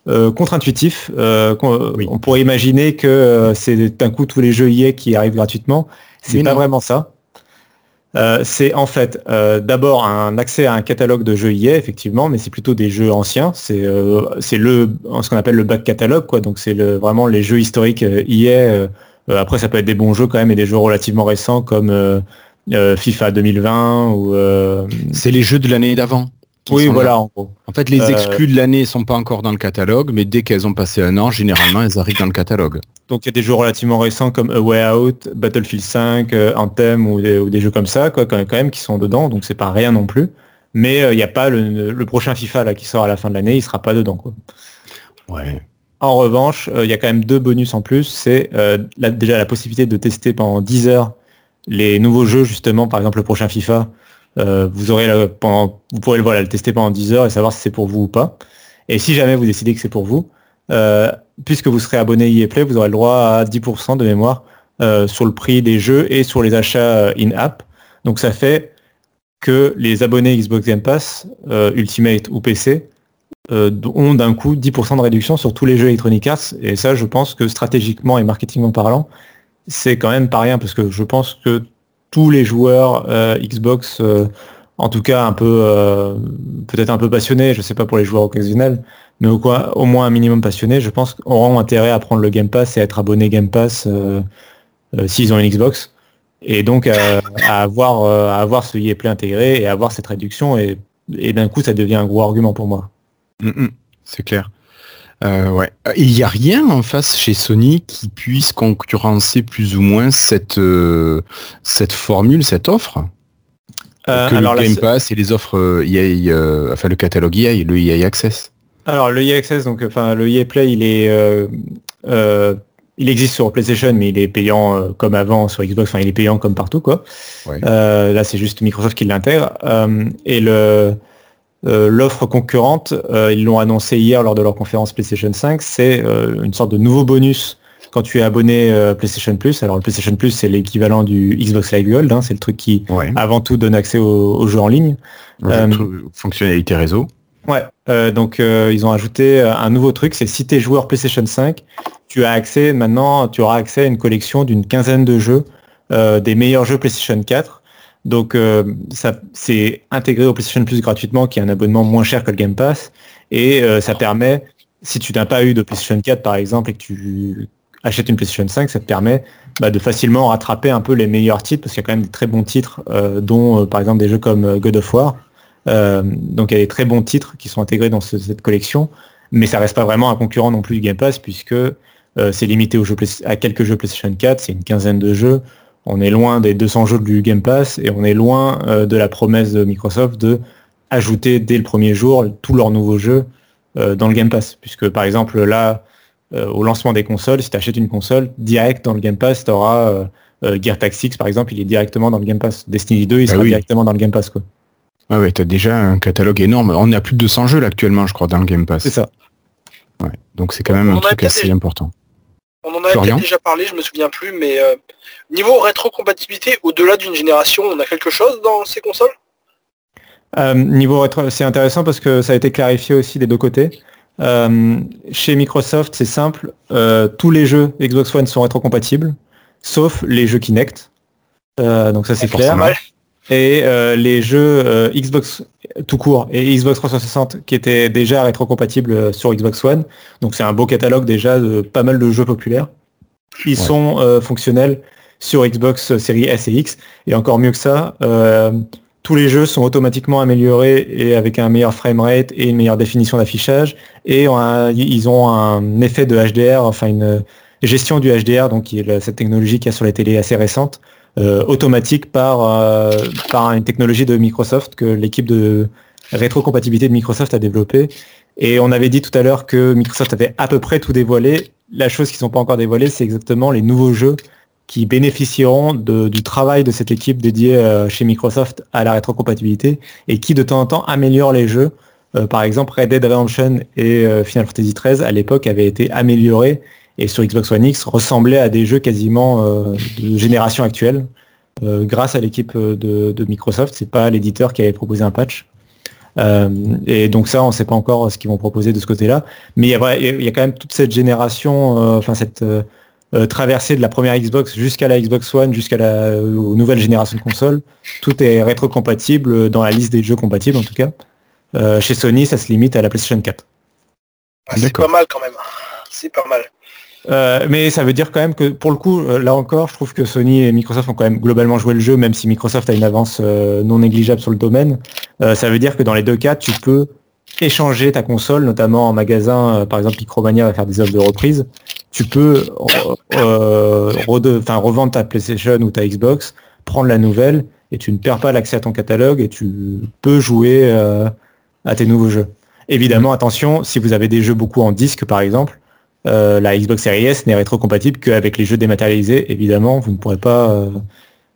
euh, contre-intuitif. On pourrait imaginer que c'est d'un coup tous les jeux EA qui arrivent gratuitement. C'est pas vraiment ça. c'est en fait d'abord un accès à un catalogue de jeux EA, effectivement, mais c'est plutôt des jeux anciens. C'est le ce qu'on appelle le back catalogue, quoi. Donc c'est vraiment les jeux historiques EA euh, après, ça peut être des bons jeux quand même et des jeux relativement récents comme euh, euh, FIFA 2020 ou. C'est les jeux de l'année d'avant. Oui, voilà. En, gros. en fait, les exclus de l'année sont pas encore dans le catalogue, mais dès qu'elles ont passé un an, généralement, elles arrivent dans le catalogue. Donc il y a des jeux relativement récents comme A Way Out, Battlefield 5, Anthem ou des, jeux comme ça, quoi, quand même, qui sont dedans. Donc c'est pas rien non plus. Mais il n'y a pas le, prochain FIFA là qui sort à la fin de l'année, il sera pas dedans. Quoi. Ouais. En revanche, euh, il y a quand même deux bonus en plus. C'est euh, déjà la possibilité de tester pendant 10 heures les nouveaux jeux, justement, par exemple le prochain FIFA. Euh, vous aurez vous pourrez voilà, le tester pendant 10 heures et savoir si c'est pour vous ou pas. Et si jamais vous décidez que c'est pour vous, puisque vous serez abonné EA vous aurez le droit à 10% de mémoire sur le prix des jeux et sur les achats in-app. Donc ça fait que les abonnés Xbox Game Pass, Ultimate ou PC, euh, ont d'un coup 10% de réduction sur tous les jeux Electronic Arts. Et ça, je pense que stratégiquement et marketingment parlant, c'est quand même pas rien parce que je pense que tous les joueurs euh, Xbox, euh, en tout cas un peu, peut-être un peu passionnés, je sais pas pour les joueurs occasionnels, mais au, moins un minimum passionnés, je pense auront intérêt à prendre le Game Pass et à être abonnés Game Pass s'ils ont une Xbox. Et donc à, avoir, à avoir ce Play intégré et à avoir cette réduction et d'un coup ça devient un gros argument pour moi. Mm, mm, c'est clair. Euh, ouais. Il n'y a rien en face chez Sony qui puisse concurrencer plus ou moins cette, euh, cette formule, cette offre? Euh, que alors le Game Pass et les offres EA, enfin le catalogue EA, le EA Access. Alors le EA Access, donc enfin le EA Play, il est il existe sur PlayStation, mais il est payant comme avant sur Xbox. Enfin, il est payant comme partout, quoi. là, c'est juste Microsoft qui l'intègre. et le euh, l'offre concurrente, euh, ils l'ont annoncé hier lors de leur conférence PlayStation 5, c'est euh, une sorte de nouveau bonus quand tu es abonné PlayStation Plus. Alors le PlayStation Plus, c'est l'équivalent du Xbox Live Gold, hein, c'est le truc qui avant tout donne accès aux, jeux en ligne. fonctionnalité réseau. Ouais, donc ils ont ajouté un nouveau truc, c'est si tu es joueur PlayStation 5, tu as accès maintenant, tu auras accès à une collection d'une quinzaine de jeux, des meilleurs jeux PlayStation 4 donc euh, ça c'est intégré au PlayStation Plus gratuitement, qui est un abonnement moins cher que le Game Pass. Et euh, ça permet, si tu n'as pas eu de PlayStation 4 par exemple et que tu achètes une PlayStation 5, ça te permet bah, de facilement rattraper un peu les meilleurs titres, parce qu'il y a quand même des très bons titres, euh, dont par exemple des jeux comme God of War. donc il y a des très bons titres qui sont intégrés dans cette collection, mais ça reste pas vraiment un concurrent non plus du Game Pass, puisque c'est limité aux jeux, à quelques jeux PlayStation 4, c'est une quinzaine de jeux on est loin des 200 jeux du Game Pass et on est loin euh, de la promesse de Microsoft de ajouter dès le premier jour tous leurs nouveaux jeux euh, dans le Game Pass. Puisque par exemple là, euh, au lancement des consoles, si tu achètes une console, direct dans le Game Pass, tu auras Gear Tactics par exemple, il est directement dans le Game Pass. Destiny 2, il bah sera directement dans le Game Pass. Quoi. Ah ouais, tu as déjà un catalogue énorme. On a plus de 200 jeux là, actuellement, je crois, dans le Game Pass. C'est ça. Donc c'est quand même un truc assez important. On en a déjà parlé, je me souviens plus, mais euh, niveau rétrocompatibilité, au-delà d'une génération, on a quelque chose dans ces consoles? Euh, niveau rétro, c'est intéressant parce que ça a été clarifié aussi des deux côtés. Euh, chez Microsoft, c'est simple, euh, tous les jeux Xbox One sont rétrocompatibles, sauf les jeux Kinect. Euh, donc ça c'est clair. Forcément. Et euh, les jeux euh, Xbox tout court et Xbox 360 qui étaient déjà rétrocompatibles euh, sur Xbox One. Donc c'est un beau catalogue déjà de pas mal de jeux populaires. Ils Ouais. sont euh, fonctionnels sur Xbox série S et X. Et encore mieux que ça, euh, tous les jeux sont automatiquement améliorés et avec un meilleur framerate et une meilleure définition d'affichage. Et ils ont un effet de HDR, enfin une gestion du HDR, donc qui est la- cette technologie qu'il y a sur les télés assez récente, euh, automatique par, euh, par une technologie de Microsoft que l'équipe de rétrocompatibilité de Microsoft a développée. Et on avait dit tout à l'heure que Microsoft avait à peu près tout dévoilé. La chose qu'ils n'ont pas encore dévoilée, c'est exactement les nouveaux jeux qui bénéficieront de- du travail de cette équipe dédiée euh, chez Microsoft à la rétrocompatibilité et qui de temps en temps améliore les jeux. Euh, par exemple, Red Dead Redemption et euh, Final Fantasy XIII à l'époque avaient été améliorés et sur Xbox One X ressemblaient à des jeux quasiment euh, de génération actuelle euh, grâce à l'équipe euh, de, de Microsoft. C'est pas l'éditeur qui avait proposé un patch. Euh, et donc ça, on ne sait pas encore ce qu'ils vont proposer de ce côté-là. Mais il y, a, vrai- il y a quand même toute cette génération, euh, enfin cette euh, traversée de la première Xbox jusqu'à la Xbox One, jusqu'à la euh, aux nouvelles générations de consoles. Tout est rétrocompatible dans la liste des jeux compatibles en tout cas. Euh, chez Sony, ça se limite à la PlayStation 4. Ah, c'est pas mal quand même. C'est pas mal. Euh, mais ça veut dire quand même que pour le coup, euh, là encore, je trouve que Sony et Microsoft ont quand même globalement joué le jeu, même si Microsoft a une avance euh, non négligeable sur le domaine. Ça veut dire que dans les deux cas, tu peux échanger ta console, notamment en magasin, par exemple Micromania va faire des offres de reprise. Tu peux revendre ta PlayStation ou ta Xbox, prendre la nouvelle, et tu ne perds pas l'accès à ton catalogue et tu peux jouer à tes nouveaux jeux. Évidemment, attention, si vous avez des jeux beaucoup en disque, par exemple, euh, la Xbox Series S n'est rétrocompatible qu'avec les jeux dématérialisés. Évidemment, vous ne pourrez pas.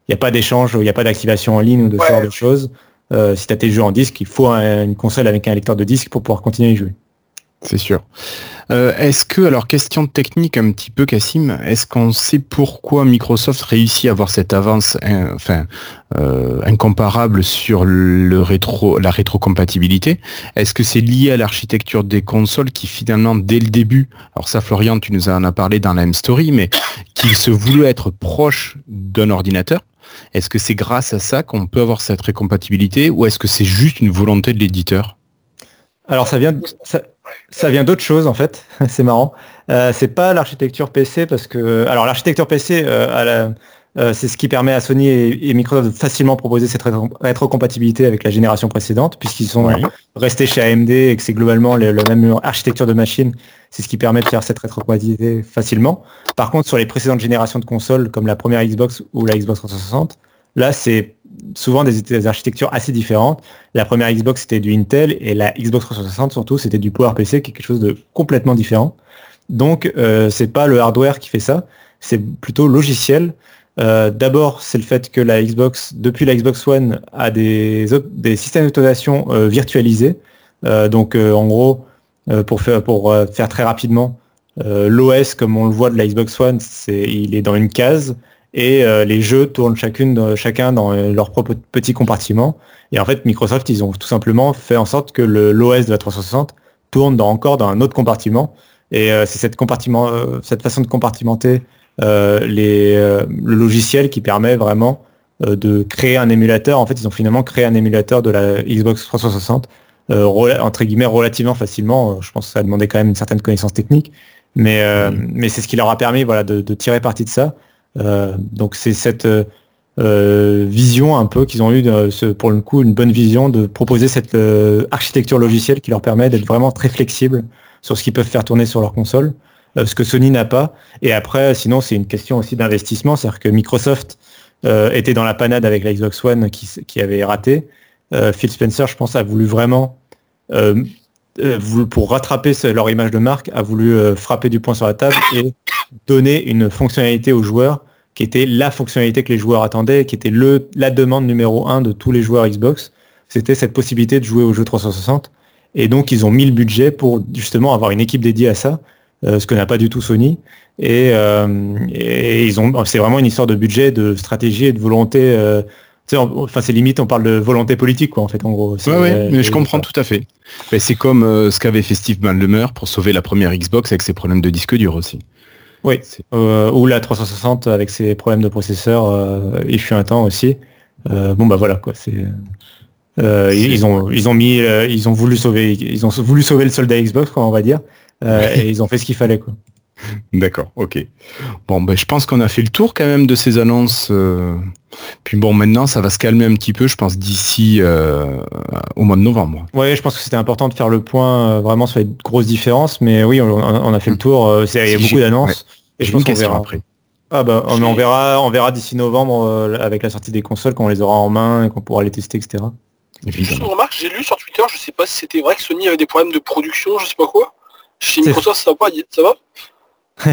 Il n'y a pas d'échange, il n'y a pas d'activation en ligne ou de ce genre de choses. Euh, si tu as tes jeux en disque, il faut un- une console avec un lecteur de disque pour pouvoir continuer à y jouer. C'est sûr. Euh, est-ce que, alors question technique un petit peu, Cassim, est-ce qu'on sait pourquoi Microsoft réussit à avoir cette avance hein, enfin, euh, incomparable sur le rétro, la rétrocompatibilité? Est-ce que c'est lié à l'architecture des consoles qui finalement, dès le début, alors ça Florian, tu nous en as parlé dans la M-Story, mais qui se voulait être proche d'un ordinateur. Est-ce que c'est grâce à ça qu'on peut avoir cette récompatibilité ou est-ce que c'est juste une volonté de l'éditeur? Alors ça vient, ça, ça vient d'autre chose en fait. c'est marrant. Euh, c'est pas l'architecture PC parce que, alors l'architecture PC, euh, euh, c'est ce qui permet à Sony et, et Microsoft de facilement proposer cette rétro- rétrocompatibilité avec la génération précédente, puisqu'ils sont Oui. restés chez AMD et que c'est globalement le- la même architecture de machine. C'est ce qui permet de faire cette rétrocompatibilité facilement. Par contre, sur les précédentes générations de consoles, comme la première Xbox ou la Xbox 360, là c'est souvent des, architectures assez différentes. La première Xbox c'était du Intel et la Xbox 360 surtout c'était du PowerPC qui est quelque chose de complètement différent. Donc euh, c'est pas le hardware qui fait ça, c'est plutôt logiciel. Euh, D'abord c'est le fait que la Xbox depuis la Xbox One a des, systèmes d'autorisation euh, virtualisés. Euh, donc en gros pour faire très rapidement l'OS comme on le voit de la Xbox One il est dans une case et euh, les jeux tournent chacune chacun dans euh, leur propre petit compartiment. Et en fait, Microsoft, ils ont tout simplement fait en sorte que l'OS de la 360 tourne dans, encore dans un autre compartiment. Et euh, c'est cette, compartiment, euh, cette façon de compartimenter euh, les, euh, le logiciel qui permet vraiment euh, de créer un émulateur. En fait, ils ont finalement créé un émulateur de la Xbox 360, euh, rela- entre guillemets, relativement facilement. Je pense que ça a demandé quand même une certaine connaissance technique. Mais, euh, mais c'est ce qui leur a permis voilà, de, de tirer parti de ça. Euh, donc c'est cette euh, euh, vision un peu qu'ils ont eu, pour le coup, une bonne vision de proposer cette architecture logicielle qui leur permet d'être vraiment très flexible sur ce qu'ils peuvent faire tourner sur leur console, ce que Sony n'a pas. Et après, sinon, c'est une question aussi d'investissement, c'est-à-dire que Microsoft euh, était dans la panade avec la Xbox One qui, qui avait raté. Euh, Phil Spencer, je pense, a voulu vraiment euh, pour rattraper leur image de marque, a voulu euh, frapper du poing sur la table et donner une fonctionnalité aux joueurs qui était la fonctionnalité que les joueurs attendaient, qui était le, la demande numéro un de tous les joueurs Xbox. C'était cette possibilité de jouer au jeu 360. Et donc, ils ont mis le budget pour justement avoir une équipe dédiée à ça, euh, ce que n'a pas du tout Sony. Et, euh, et ils ont, c'est vraiment une histoire de budget, de stratégie et de volonté. euh, enfin c'est limite, on parle de volonté politique quoi en fait en gros. Ouais, ouais, mais je comprends tout à fait. C'est comme ce qu'avait fait Steve Ballmer pour sauver la première Xbox avec ses problèmes de disque dur aussi. Oui, ou la 360 avec ses problèmes de processeur, il fut un temps aussi. bon bah voilà quoi, c'est euh, ils ont ils ont mis euh, ils ont voulu sauver ils ont voulu sauver le soldat Xbox quoi on va dire euh, et ils ont fait ce qu'il fallait quoi. D'accord, ok. Bon ben je pense qu'on a fait le tour quand même de ces annonces. Puis bon maintenant ça va se calmer un petit peu je pense d'ici au mois de novembre. Ouais je pense que c'était important de faire le point vraiment sur les grosses différences mais oui on, a fait le tour. il y a beaucoup d'annonces. Et je pense qu'on verra après. Ah bah on verra on verra d'ici novembre avec la sortie des consoles quand on les aura en main et qu'on pourra les tester etc. Juste une remarque, j'ai lu sur Twitter, je sais pas si c'était vrai que Sony avait des problèmes de production, je sais pas quoi. Chez Microsoft, ça va pas, ça va?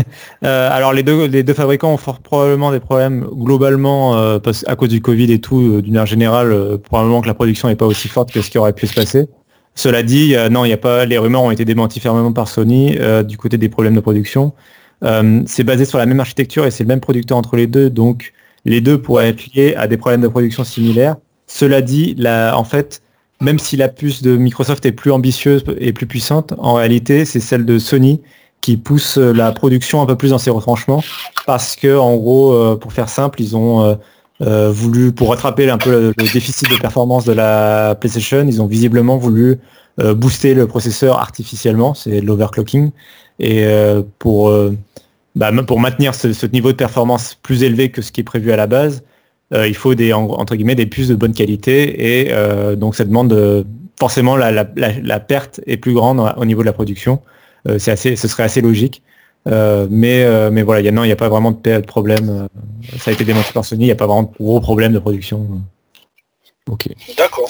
euh, alors les deux, les deux fabricants ont fort probablement des problèmes globalement euh, à cause du Covid et tout, euh, d'une manière générale, probablement que la production n'est pas aussi forte que ce qui aurait pu se passer. Cela dit, non, il y a pas, les rumeurs ont été démenties fermement par Sony du côté des problèmes de production. c'est basé sur la même architecture et c'est le même producteur entre les deux, donc les deux pourraient être liés à des problèmes de production similaires. Cela dit, en fait, même si la puce de Microsoft est plus ambitieuse et plus puissante, en réalité, c'est celle de Sony qui pousse la production un peu plus dans ses retranchements. Parce que, en gros, euh, pour faire simple, ils ont euh, euh, voulu, pour rattraper un peu le, déficit de performance de la PlayStation, ils ont visiblement voulu booster le processeur artificiellement, c'est l'overclocking, et pour, bah, pour maintenir ce, niveau de performance plus élevé que ce qui est prévu à la base, euh, il faut des entre guillemets des puces de bonne qualité. Et euh, donc ça demande forcément la, perte est plus grande au niveau de la production. Euh, c'est assez, ce serait assez logique. mais, mais voilà, il n'y a, a pas vraiment de, problème. ça a été démontré par Sony, il n'y a pas vraiment de gros problème de production. Ok. D'accord.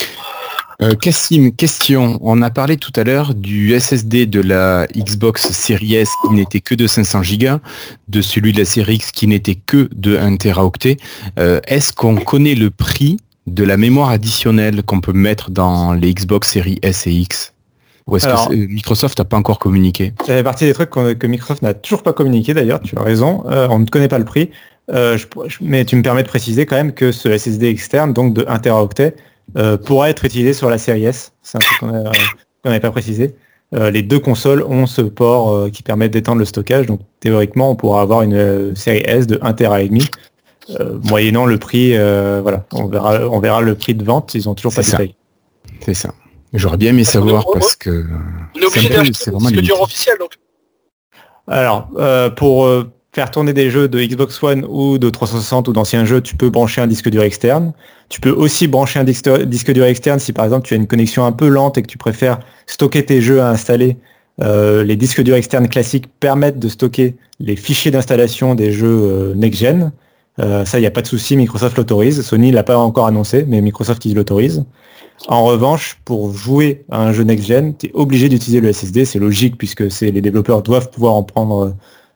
Euh, question. On a parlé tout à l'heure du SSD de la Xbox Series S qui n'était que de 500 Go, de celui de la Series X qui n'était que de 1 Teraoctet. Euh, est-ce qu'on connaît le prix de la mémoire additionnelle qu'on peut mettre dans les Xbox Series S et X? Ou est-ce que Microsoft n'a pas encore communiqué Ça fait partie des trucs que Microsoft n'a toujours pas communiqué d'ailleurs, tu as raison, euh, on ne connaît pas le prix. mais tu me permets de préciser quand même que ce SSD externe, donc de 1 Teraoctet, euh, pourra être utilisé sur la série S. C'est un truc qu'on n'avait pas précisé. Euh, les deux consoles ont ce port euh, qui permet d'étendre le stockage. Donc théoriquement, on pourra avoir une série S de 1 Tera et demi. moyennant le prix, voilà, on verra, on verra le prix de vente. Ils ont toujours pas détaillé. C'est ça. J'aurais bien aimé savoir parce que c'est vraiment officiel donc. Alors pour faire tourner des jeux de Xbox One ou de 360 ou d'anciens jeux, tu peux brancher un disque dur externe. Tu peux aussi brancher un disque, dur externe si par exemple tu as une connexion un peu lente et que tu préfères stocker tes jeux à installer. Euh, les disques durs externes classiques permettent de stocker les fichiers d'installation des jeux euh, next-gen. Euh, ça, il n'y a pas de souci, Microsoft l'autorise. Sony l'a pas encore annoncé, mais Microsoft il l'autorise. En revanche, pour jouer à un jeu next-gen, tu es obligé d'utiliser le SSD. C'est logique puisque les développeurs doivent pouvoir en prendre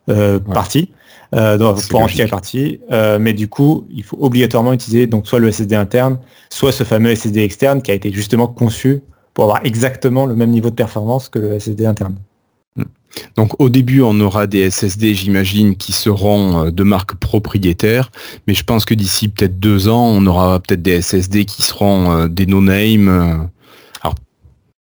euh, partie, euh, pour en tirer partie. Euh, mais du coup, il faut obligatoirement utiliser donc soit le SSD interne, soit ce fameux SSD externe qui a été justement conçu pour avoir exactement le même niveau de performance que le SSD interne. Donc au début, on aura des SSD, j'imagine, qui seront de marque propriétaire, mais je pense que d'ici peut-être deux ans, on aura peut-être des SSD qui seront des no-name. Alors,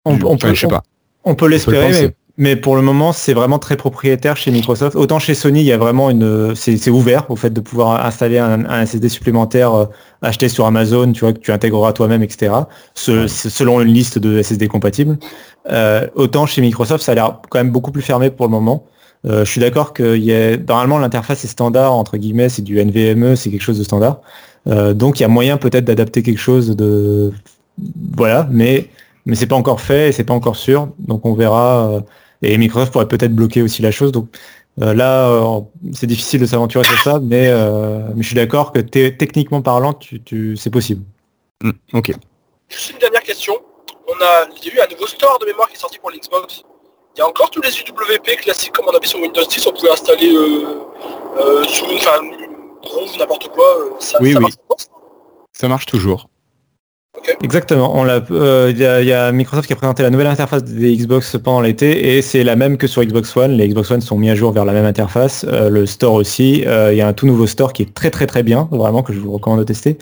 on, peut, je sais pas. On peut l'espérer, mais mais pour le moment, c'est vraiment très propriétaire chez Microsoft. Autant chez Sony, il y a vraiment une, c'est ouvert au fait de pouvoir installer un, SSD supplémentaire euh, acheté sur Amazon, tu vois, que tu intégreras toi-même, etc. selon une liste de SSD compatibles. Euh, autant chez Microsoft, ça a l'air quand même beaucoup plus fermé pour le moment. Euh, je suis d'accord que y a, normalement l'interface est standard entre guillemets, c'est du NVMe, c'est quelque chose de standard. donc il y a moyen peut-être d'adapter quelque chose de, voilà, mais mais c'est pas encore fait et c'est pas encore sûr. Donc on verra. Et Microsoft pourrait peut-être bloquer aussi la chose. Donc euh, là, euh, c'est difficile de s'aventurer sur ça, mais, euh, mais je suis d'accord que techniquement parlant, tu, c'est possible. Mm, ok. Juste une dernière question. On a, il y a eu un nouveau store de mémoire qui est sorti pour l'Xbox. Il y a encore tous les UWP classiques comme on avait sur Windows 10, on pouvait installer sous une, enfin, n'importe quoi. Ça, oui, ça oui. Marche ça marche toujours. Exactement. On l'a. euh, Il y, a- il y a Microsoft qui a présenté la nouvelle interface des Xbox pendant l'été et c'est la même que sur Xbox One. Les Xbox One sont mis à jour vers la même interface. Euh, le store aussi. Euh, Il y a un tout nouveau store qui est très très très bien, vraiment que je vous recommande de tester.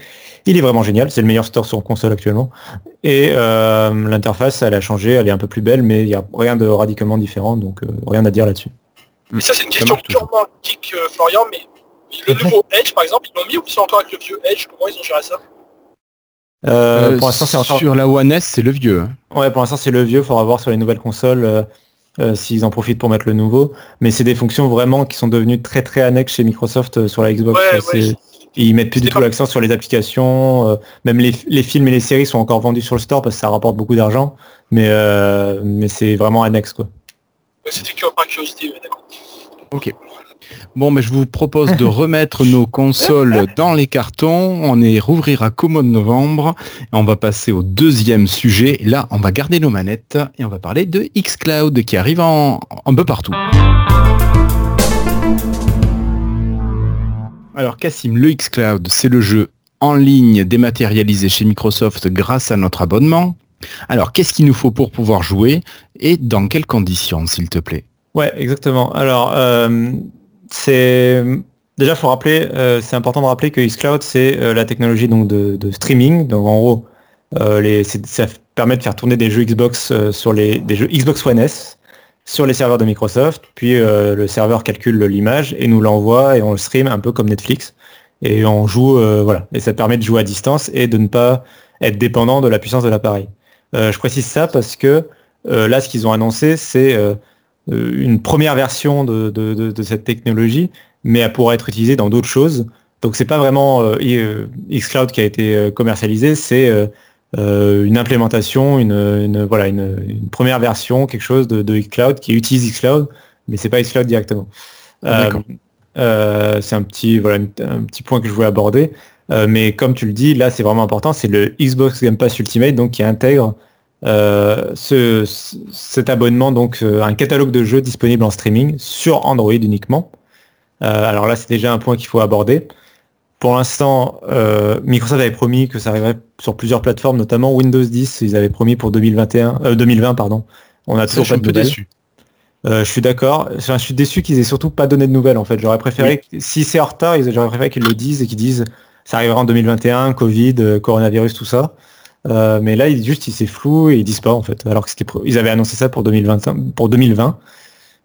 Il est vraiment génial. C'est le meilleur store sur console actuellement. Et l'interface, elle a changé. Elle est un peu plus belle, mais il n'y a rien de radicalement différent, donc rien à dire là-dessus. Mais ça, c'est une question purement geek, Florian, mais le nouveau Edge, par exemple, ils l'ont mis ou c'est encore avec le vieux Edge? Comment ils ont géré ça? Euh, Euh, pour l'instant, c'est encore. Sur la One S, c'est le vieux. hein. Ouais, pour l'instant c'est le vieux, faudra voir sur les nouvelles consoles euh, euh, s'ils en profitent pour mettre le nouveau. Mais c'est des fonctions vraiment qui sont devenues très très annexes chez Microsoft euh, sur la Xbox. Ouais, c'est- ouais. Ils mettent plus du tout l'accent sur les applications, euh, même les, les films et les séries sont encore vendus sur le store parce que ça rapporte beaucoup d'argent, mais euh, mais c'est vraiment annexe quoi. C'était que par curiosité, d'accord. Bon, mais je vous propose de remettre nos consoles dans les cartons. On est rouvrir à Commode novembre. Et on va passer au deuxième sujet. Là, on va garder nos manettes et on va parler de xCloud qui arrive en, un peu partout. Alors, Cassim, le xCloud, c'est le jeu en ligne dématérialisé chez Microsoft grâce à notre abonnement. Alors, qu'est-ce qu'il nous faut pour pouvoir jouer et dans quelles conditions, s'il te plaît? Ouais, exactement. Alors, euh, c'est déjà faut rappeler, euh, c'est important de rappeler que xCloud c'est euh, la technologie donc de, de streaming. Donc en gros, euh, les, ça permet de faire tourner des jeux Xbox euh, sur les des jeux Xbox One S sur les serveurs de Microsoft. Puis euh, le serveur calcule l'image et nous l'envoie et on le stream un peu comme Netflix. Et on joue, voilà. Et ça permet de jouer à distance et de ne pas être dépendant de la puissance de l'appareil. Je précise ça parce que là, ce qu'ils ont annoncé, c'est une première version de, de- de- de cette technologie, mais elle pourra être utilisée dans d'autres choses. Donc c'est pas vraiment euh, euh, xCloud qui a été euh, commercialisé, c'est euh, euh, une implémentation, une, une- voilà, une, une première version, quelque chose de, de xCloud qui utilise xCloud, mais c'est pas xCloud directement. Euh, D'accord. euh, c'est un petit, voilà, un petit point que je voulais aborder. Euh, mais comme tu le dis, là c'est vraiment important, c'est le Xbox Game Pass Ultimate donc qui intègre euh, ce, ce- cet abonnement, donc euh, un catalogue de jeux disponible en streaming sur Android uniquement. Euh, alors là, c'est déjà un point qu'il faut aborder. Pour l'instant, euh, Microsoft avait promis que ça arriverait sur plusieurs plateformes, notamment Windows 10. Ils avaient promis pour 2021, euh, 2020, pardon. On a Ça, toujours suis pas un de peu nouvelles. déçu. Euh, je suis d'accord. Enfin, je suis déçu qu'ils aient surtout pas donné de nouvelles en fait. J'aurais préféré, que- si c'est en retard, j'aurais préféré qu'ils le disent et qu'ils disent ça arrivera en 2021, Covid, euh, coronavirus, tout ça. Euh, mais là, ils juste, ils- c'est flou et ils disent pas en fait. Alors que c'était pré- ils avaient annoncé ça pour 2020, pour 2020.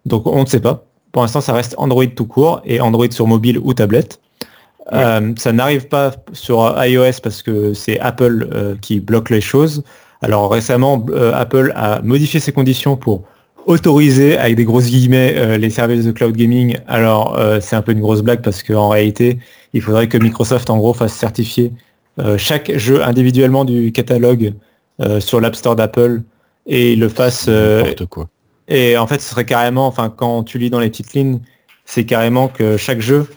Donc on ne sait pas. Pour l'instant, ça reste Android tout court et Android sur mobile ou tablette. Euh, ça n'arrive pas sur iOS parce que c'est Apple euh, qui bloque les choses. Alors récemment, euh, Apple a modifié ses conditions pour autoriser avec des grosses guillemets euh, les services de cloud gaming. Alors euh, c'est un peu une grosse blague parce qu'en réalité, il faudrait que Microsoft en gros fasse certifier chaque jeu individuellement du catalogue euh, sur l'App Store d'Apple et le fasse euh, N'importe quoi. et en fait, ce serait carrément, enfin, quand tu lis dans les petites lignes, c'est carrément que chaque jeu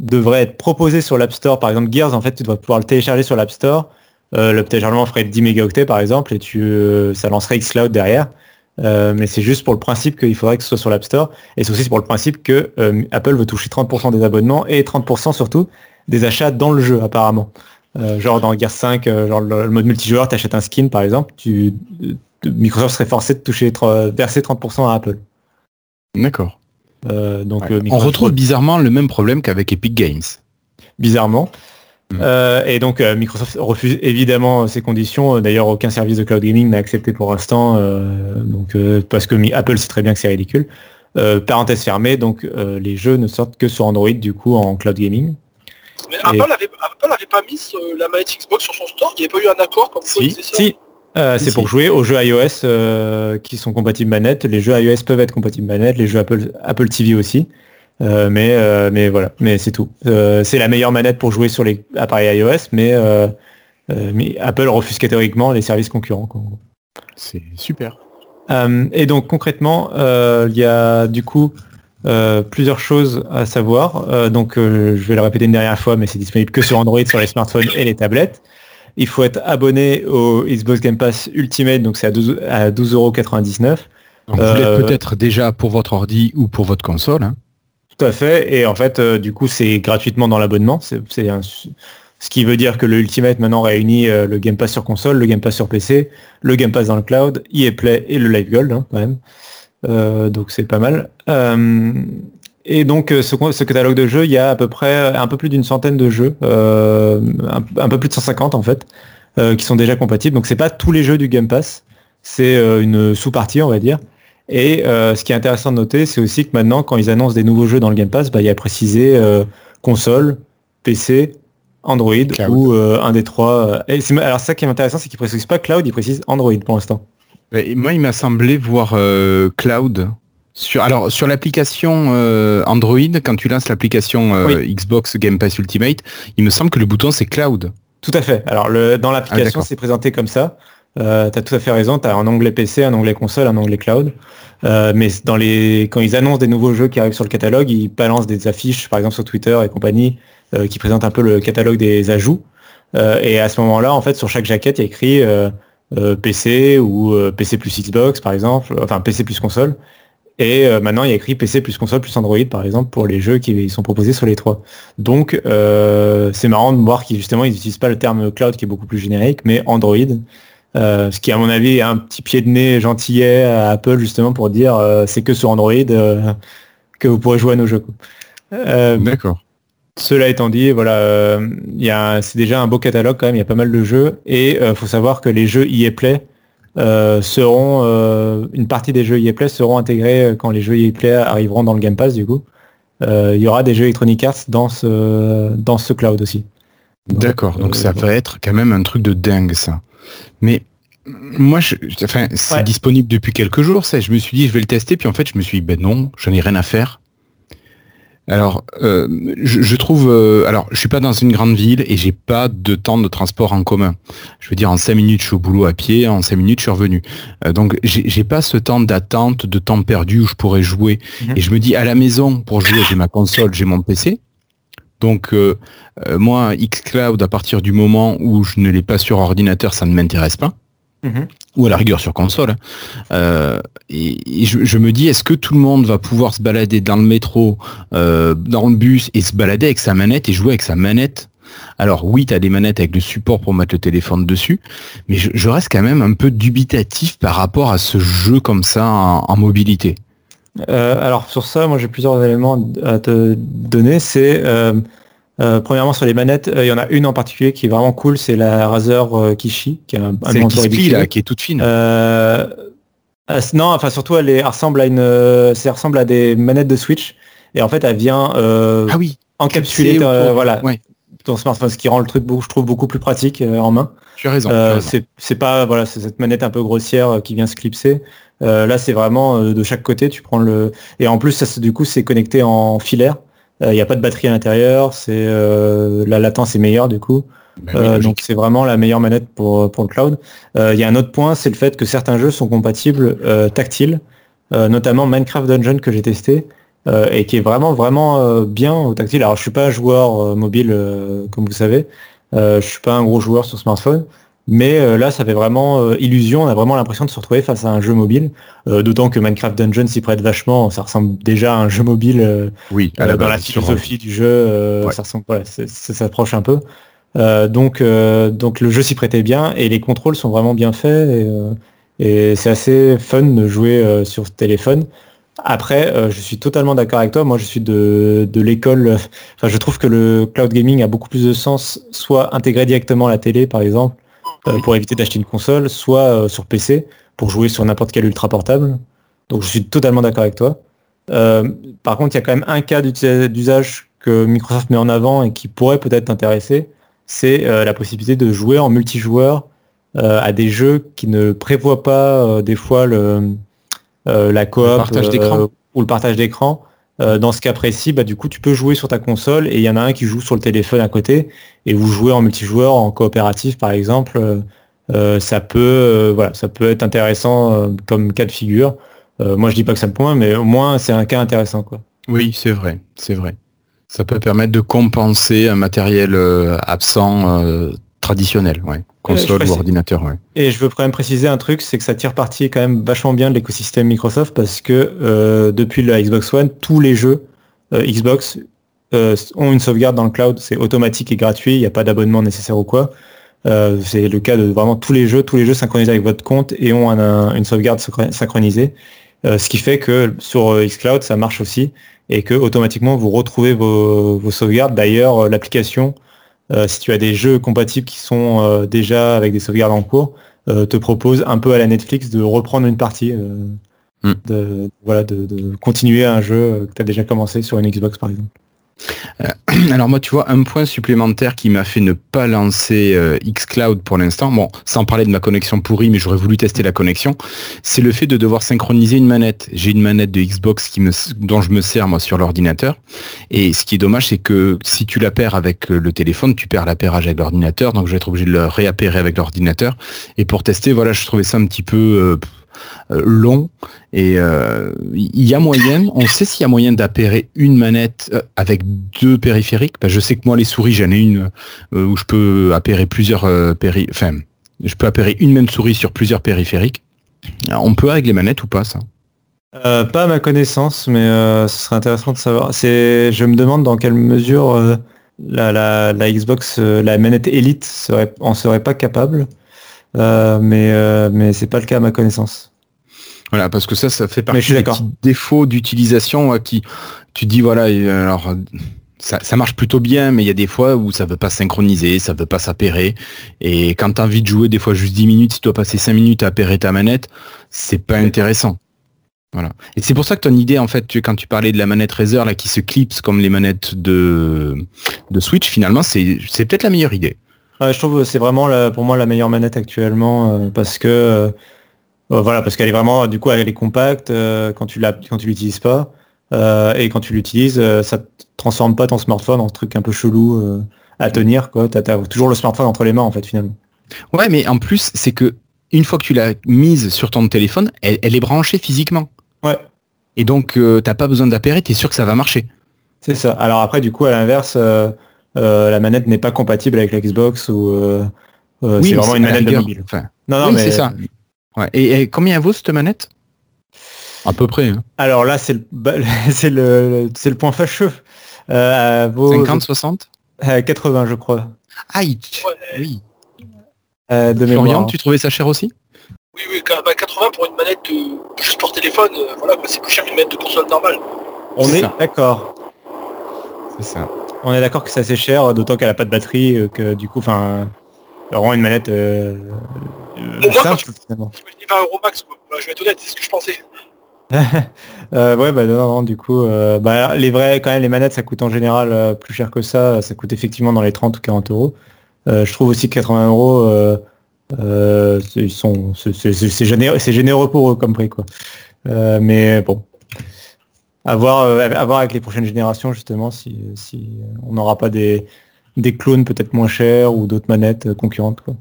devrait être proposé sur l'App Store. Par exemple, Gears, en fait, tu devrais pouvoir le télécharger sur l'App Store. Euh, le téléchargement ferait 10 mégaoctets, par exemple, et tu, euh, ça lancerait xCloud derrière. Euh, mais c'est juste pour le principe qu'il faudrait que ce soit sur l'App Store. Et c'est aussi pour le principe que euh, Apple veut toucher 30% des abonnements et 30% surtout des achats dans le jeu, apparemment. Euh, genre dans Gears 5, euh, genre le, le mode multijoueur, tu achètes un skin, par exemple, tu, euh, Microsoft serait forcé de toucher, verser 30% à Apple. D'accord. Euh, donc Ouais. euh, On retrouve bizarrement le même problème qu'avec Epic Games. bizarrement. Mm. Euh, et donc euh, Microsoft refuse évidemment ces conditions. D'ailleurs, aucun service de cloud gaming n'a accepté pour l'instant, euh, donc euh, parce que Apple sait très bien que c'est ridicule. Euh, parenthèse fermée, donc euh, les jeux ne sortent que sur Android du coup en cloud gaming. Mais Apple avait, Apple avait pas mis ce- la manette Xbox sur son store, il n'y avait pas eu un accord comme Si, ça Si, euh, Si, c'est si. pour jouer aux jeux iOS euh, qui sont compatibles manette. Les jeux iOS peuvent être compatibles manette, les jeux Apple, Apple TV aussi. Euh, mais, euh, mais voilà, mais c'est tout. Euh, c'est la meilleure manette pour jouer sur les appareils iOS, mais, euh, euh, mais Apple refuse catégoriquement les services concurrents. C'est super. Euh, et donc concrètement, euh, il y a du coup euh, plusieurs choses à savoir. Euh, donc euh, je vais le répéter une dernière fois, mais c'est disponible que sur Android, sur les smartphones et les tablettes. Il faut être abonné au Xbox Game Pass Ultimate, donc c'est à 12 à 12,99€. Donc, Vous Euh, l'êtes peut-être déjà pour votre ordi ou pour votre console. hein. Tout à fait. Et en fait, euh, du coup, c'est gratuitement dans l'abonnement. C'est un Ce qui veut dire que le Ultimate maintenant réunit le Game Pass sur console, le Game Pass sur PC, le Game Pass dans le cloud, EA Play et le Live Gold hein, quand même. Donc c'est pas mal. Et donc ce, ce, catalogue de jeux, il y a à peu près un peu plus d'une centaine de jeux, un, un, peu plus de 150 en fait, qui sont déjà compatibles. Donc c'est pas tous les jeux du Game Pass, c'est une sous-partie on va dire. Et euh, ce qui est intéressant de noter, c'est aussi que maintenant, quand ils annoncent des nouveaux jeux dans le Game Pass, bah, il y a précisé euh, console, PC, Android ou euh, un des trois. Et alors ça qui est intéressant, c'est qu'ils précisent pas cloud, ils précisent Android pour l'instant. Moi, il m'a semblé voir cloud. Sur, alors sur l'application Android, quand tu lances l'application Xbox Game Pass Ultimate, il me semble que le bouton c'est cloud. Tout à fait. Alors le, dans l'application, ah, c'est présenté comme ça. Euh, tu as tout à fait raison, tu as un onglet PC, un onglet console, un onglet cloud. Euh, mais dans les... quand ils annoncent des nouveaux jeux qui arrivent sur le catalogue, ils balancent des affiches, par exemple sur Twitter et compagnie, euh, qui présentent un peu le catalogue des ajouts. et à ce moment-là, en fait, sur chaque jaquette, il y a écrit PC ou PC plus Xbox, par exemple, enfin PC plus console. Et maintenant, il y a écrit PC plus console plus Android, par exemple, pour les jeux qui sont proposés sur les trois. Donc, c'est marrant de voir qu'ils justement, ils n'utilisent pas le terme cloud qui est beaucoup plus générique, mais Android. Euh, ce qui à mon avis est un petit pied de nez gentillet à Apple justement pour dire euh, c'est que sur Android euh, que vous pourrez jouer à nos jeux. D'accord. Cela étant dit, voilà, c'est déjà un beau catalogue quand même, il y a pas mal de jeux et il faut savoir que les jeux EA Play seront une partie des jeux EA Play seront intégrés quand les jeux EA Play arriveront dans le Game Pass du coup. il y aura des jeux Electronic Arts dans ce dans ce cloud aussi. D'accord, donc ça va être quand même un truc de dingue ça. Mais moi, je, enfin, c'est disponible depuis quelques jours, ça. Je me suis dit, je vais le tester, puis en fait, je me suis dit, ben non, j'en ai rien à faire. Alors, euh, je, trouve, euh, alors, je suis pas dans une grande ville et j'ai pas de temps de transport en commun. Je veux dire, en cinq minutes, je suis au boulot à pied, en cinq minutes, je suis revenu. Euh, donc, j'ai pas ce temps d'attente, de temps perdu où je pourrais jouer. Mhm. Et je me dis, à la maison, pour jouer, j'ai ma console, j'ai mon PC. Donc euh, euh, moi, xCloud, à partir du moment où je ne l'ai pas sur ordinateur, ça ne m'intéresse pas. Mhm. Ou à la rigueur sur console. Hein. Euh, et, je, me dis, est-ce que tout le monde va pouvoir se balader dans le métro, dans le bus, et se balader avec sa manette et jouer avec sa manette? Alors oui, tu as des manettes avec le support pour mettre le téléphone dessus, mais je, reste quand même un peu dubitatif par rapport à ce jeu comme ça en, mobilité. alors sur ça, moi j'ai plusieurs éléments à te donner. C'est euh, premièrement sur les manettes, euh, il y en a une en particulier qui est vraiment cool, c'est la Razer euh, Kishi, qui est un, un là, qui est toute fine. non, enfin surtout elle, ressemble à une, ressemble à des manettes de Switch et en fait elle vient ah oui, encapsulée, voilà, ton smartphone, ce qui rend le truc, je trouve, beaucoup plus pratique en main. Tu as raison. c'est pas voilà, c'est cette manette un peu grossière qui vient se clipser. là, c'est vraiment de chaque côté, tu prends le et en plus, ça, du coup, c'est connecté en filaire. Il euh, n'y a pas de batterie à l'intérieur, c'est euh, la latence est meilleure du coup. Ben euh, donc c'est vraiment la meilleure manette pour, pour le cloud. Il y a un autre point, c'est le fait que certains jeux sont compatibles tactiles, notamment Minecraft Dungeon que j'ai testé. et qui est vraiment vraiment bien au tactile. Alors je suis pas un joueur mobile comme vous savez, je suis pas un gros joueur sur smartphone, mais euh, là, ça fait vraiment euh, illusion. On a vraiment l'impression de se retrouver face à un jeu mobile. Euh, d'autant que Minecraft Dungeon s'y prête vachement. Ça ressemble déjà à un jeu mobile. oui, dans la philosophie du jeu, ça ressemble. ça, s'approche un peu. donc, donc le jeu s'y prêtait bien et les contrôles sont vraiment bien faits et, c'est assez fun de jouer sur téléphone. Après, je suis totalement d'accord avec toi. Moi, je suis de, de l'école. Enfin, je trouve que le cloud gaming a beaucoup plus de sens, soit intégré directement à la télé, par exemple, euh, pour éviter d'acheter une console, soit euh, sur PC pour jouer sur n'importe quel ultra portable. Donc je suis totalement d'accord avec toi. Euh, par contre, il y a quand même un cas d'usage que Microsoft met en avant et qui pourrait peut-être t'intéresser, c'est la possibilité de jouer en multijoueur à des jeux qui ne prévoient pas des fois le, la coop ou le partage d'écran. Euh, dans ce cas précis, bah, du coup, tu peux jouer sur ta console et il y en a un qui joue sur le téléphone à côté et vous jouez en multijoueur, en coopératif par exemple. Euh, euh, ça peut, voilà, ça peut être intéressant comme cas de figure. moi, je dis pas que ça me point, mais au moins c'est un cas intéressant, quoi. Oui, c'est vrai, c'est vrai. Ça peut permettre de compenser un matériel absent traditionnel, ouais. console ou ordinateur. Ouais. Et je veux quand même préciser un truc, c'est que ça tire parti quand même vachement bien de l'écosystème Microsoft parce que euh, depuis la Xbox One, tous les jeux euh, Xbox ont une sauvegarde dans le cloud, c'est automatique et gratuit, il n'y a pas d'abonnement nécessaire ou quoi. c'est le cas de vraiment tous les jeux, tous les jeux synchronisés avec votre compte et ont une sauvegarde synchronisée. ce qui fait que sur xCloud, ça marche aussi et que automatiquement vous retrouvez vos, vos sauvegardes. D'ailleurs, l'application euh, si tu as des jeux compatibles qui sont euh, déjà avec des sauvegardes en cours, euh, te propose un peu à la Netflix de reprendre une partie, mm. de, voilà, de, continuer un jeu que tu as déjà commencé sur une Xbox par exemple. Euh, alors moi, tu vois, un point supplémentaire qui m'a fait ne pas lancer euh, xCloud pour l'instant, bon, sans parler de ma connexion pourrie, mais j'aurais voulu tester la connexion, c'est le fait de devoir synchroniser une manette. J'ai une manette de Xbox dont je me sers moi sur l'ordinateur, et ce qui est dommage, c'est que si tu la perds avec euh, le téléphone, tu perds l'appairage avec l'ordinateur, donc je vais être obligé de le réappairer avec l'ordinateur. Et pour tester, voilà, je trouvais ça un petit peu... Euh, long et euh, il y a moyen, on sait s'il y a moyen d'appairer une manette euh, avec deux périphériques. je sais que moi les souris j'en ai une où je peux appairer plusieurs péri enfin je peux appairer une même souris sur plusieurs périphériques. On peut avec les manettes ou pas ça? Pas à ma connaissance, mais ce serait intéressant de savoir. C'est, je me demande dans quelle mesure la, la, Xbox, la manette Elite en serait pas capable. Mais mais c'est pas le cas à ma connaissance. Voilà, parce que ça, ça fait partie des défauts d'utilisation qui, tu dis voilà, alors ça, marche plutôt bien, mais il y a des fois où ça veut pas synchroniser, ça veut pas s'appairer. Et quand tu as envie de jouer des fois juste 10 minutes, si tu dois passer 5 minutes à appairer ta manette, c'est pas intéressant. Voilà. Et c'est pour ça que ton idée, en fait, quand tu parlais de la manette Razer là, qui se clipse comme les manettes de, de Switch, finalement, c'est peut-être la meilleure idée. Je trouve que c'est vraiment pour moi la meilleure manette actuellement euh, parce que euh, euh, voilà, parce qu'elle est vraiment, du coup, elle est compacte euh, quand tu la, quand tu l'utilises pas, et quand tu l'utilises, ça transforme pas ton smartphone en truc un peu chelou à tenir, quoi. T'as as toujours le smartphone entre les mains, en fait, finalement. Ouais, mais en plus, c'est que une fois que tu l'as mise sur ton téléphone, elle, est branchée physiquement. Ouais. Et donc, t'as pas besoin d'appairer, tu es sûr que ça va marcher. C'est ça. Alors après, du coup, à l'inverse, la manette n'est pas compatible avec la Xbox ou c'est vraiment une manette de mobile. non, non, mais c'est ça. Et, combien vaut cette manette? À peu près. Hein. Alors là, c'est le, c'est le, c'est le point fâcheux. Euh, 50, 60 80, je crois. Aïe Oui. Euh, de Florian, tu trouvais ça cher aussi? Oui, oui, 80 bah, pour une manette juste pour téléphone, euh, voilà, c'est plus cher qu'une manette de console normale. On est, d'accord. C'est ça. On est d'accord que c'est assez cher, d'autant qu'elle a pas de batterie, euh, que du coup, enfin, vraiment une manette euh, simple, finalement. Je 20 euros max, quoi. Bah, je vais être honnête, c'est ce que je pensais. euh, ouais bah non, non du coup euh, bah, les vrais quand même les manettes ça coûte en général euh, plus cher que ça ça coûte effectivement dans les 30 ou 40 euros je trouve aussi que 80 euros c'est généreux, généreux pour eux comme prix quoi mais bon à voir, à voir avec les prochaines générations justement si, si on n'aura pas des, des clones peut-être moins chers ou d'autres manettes concurrentes quoi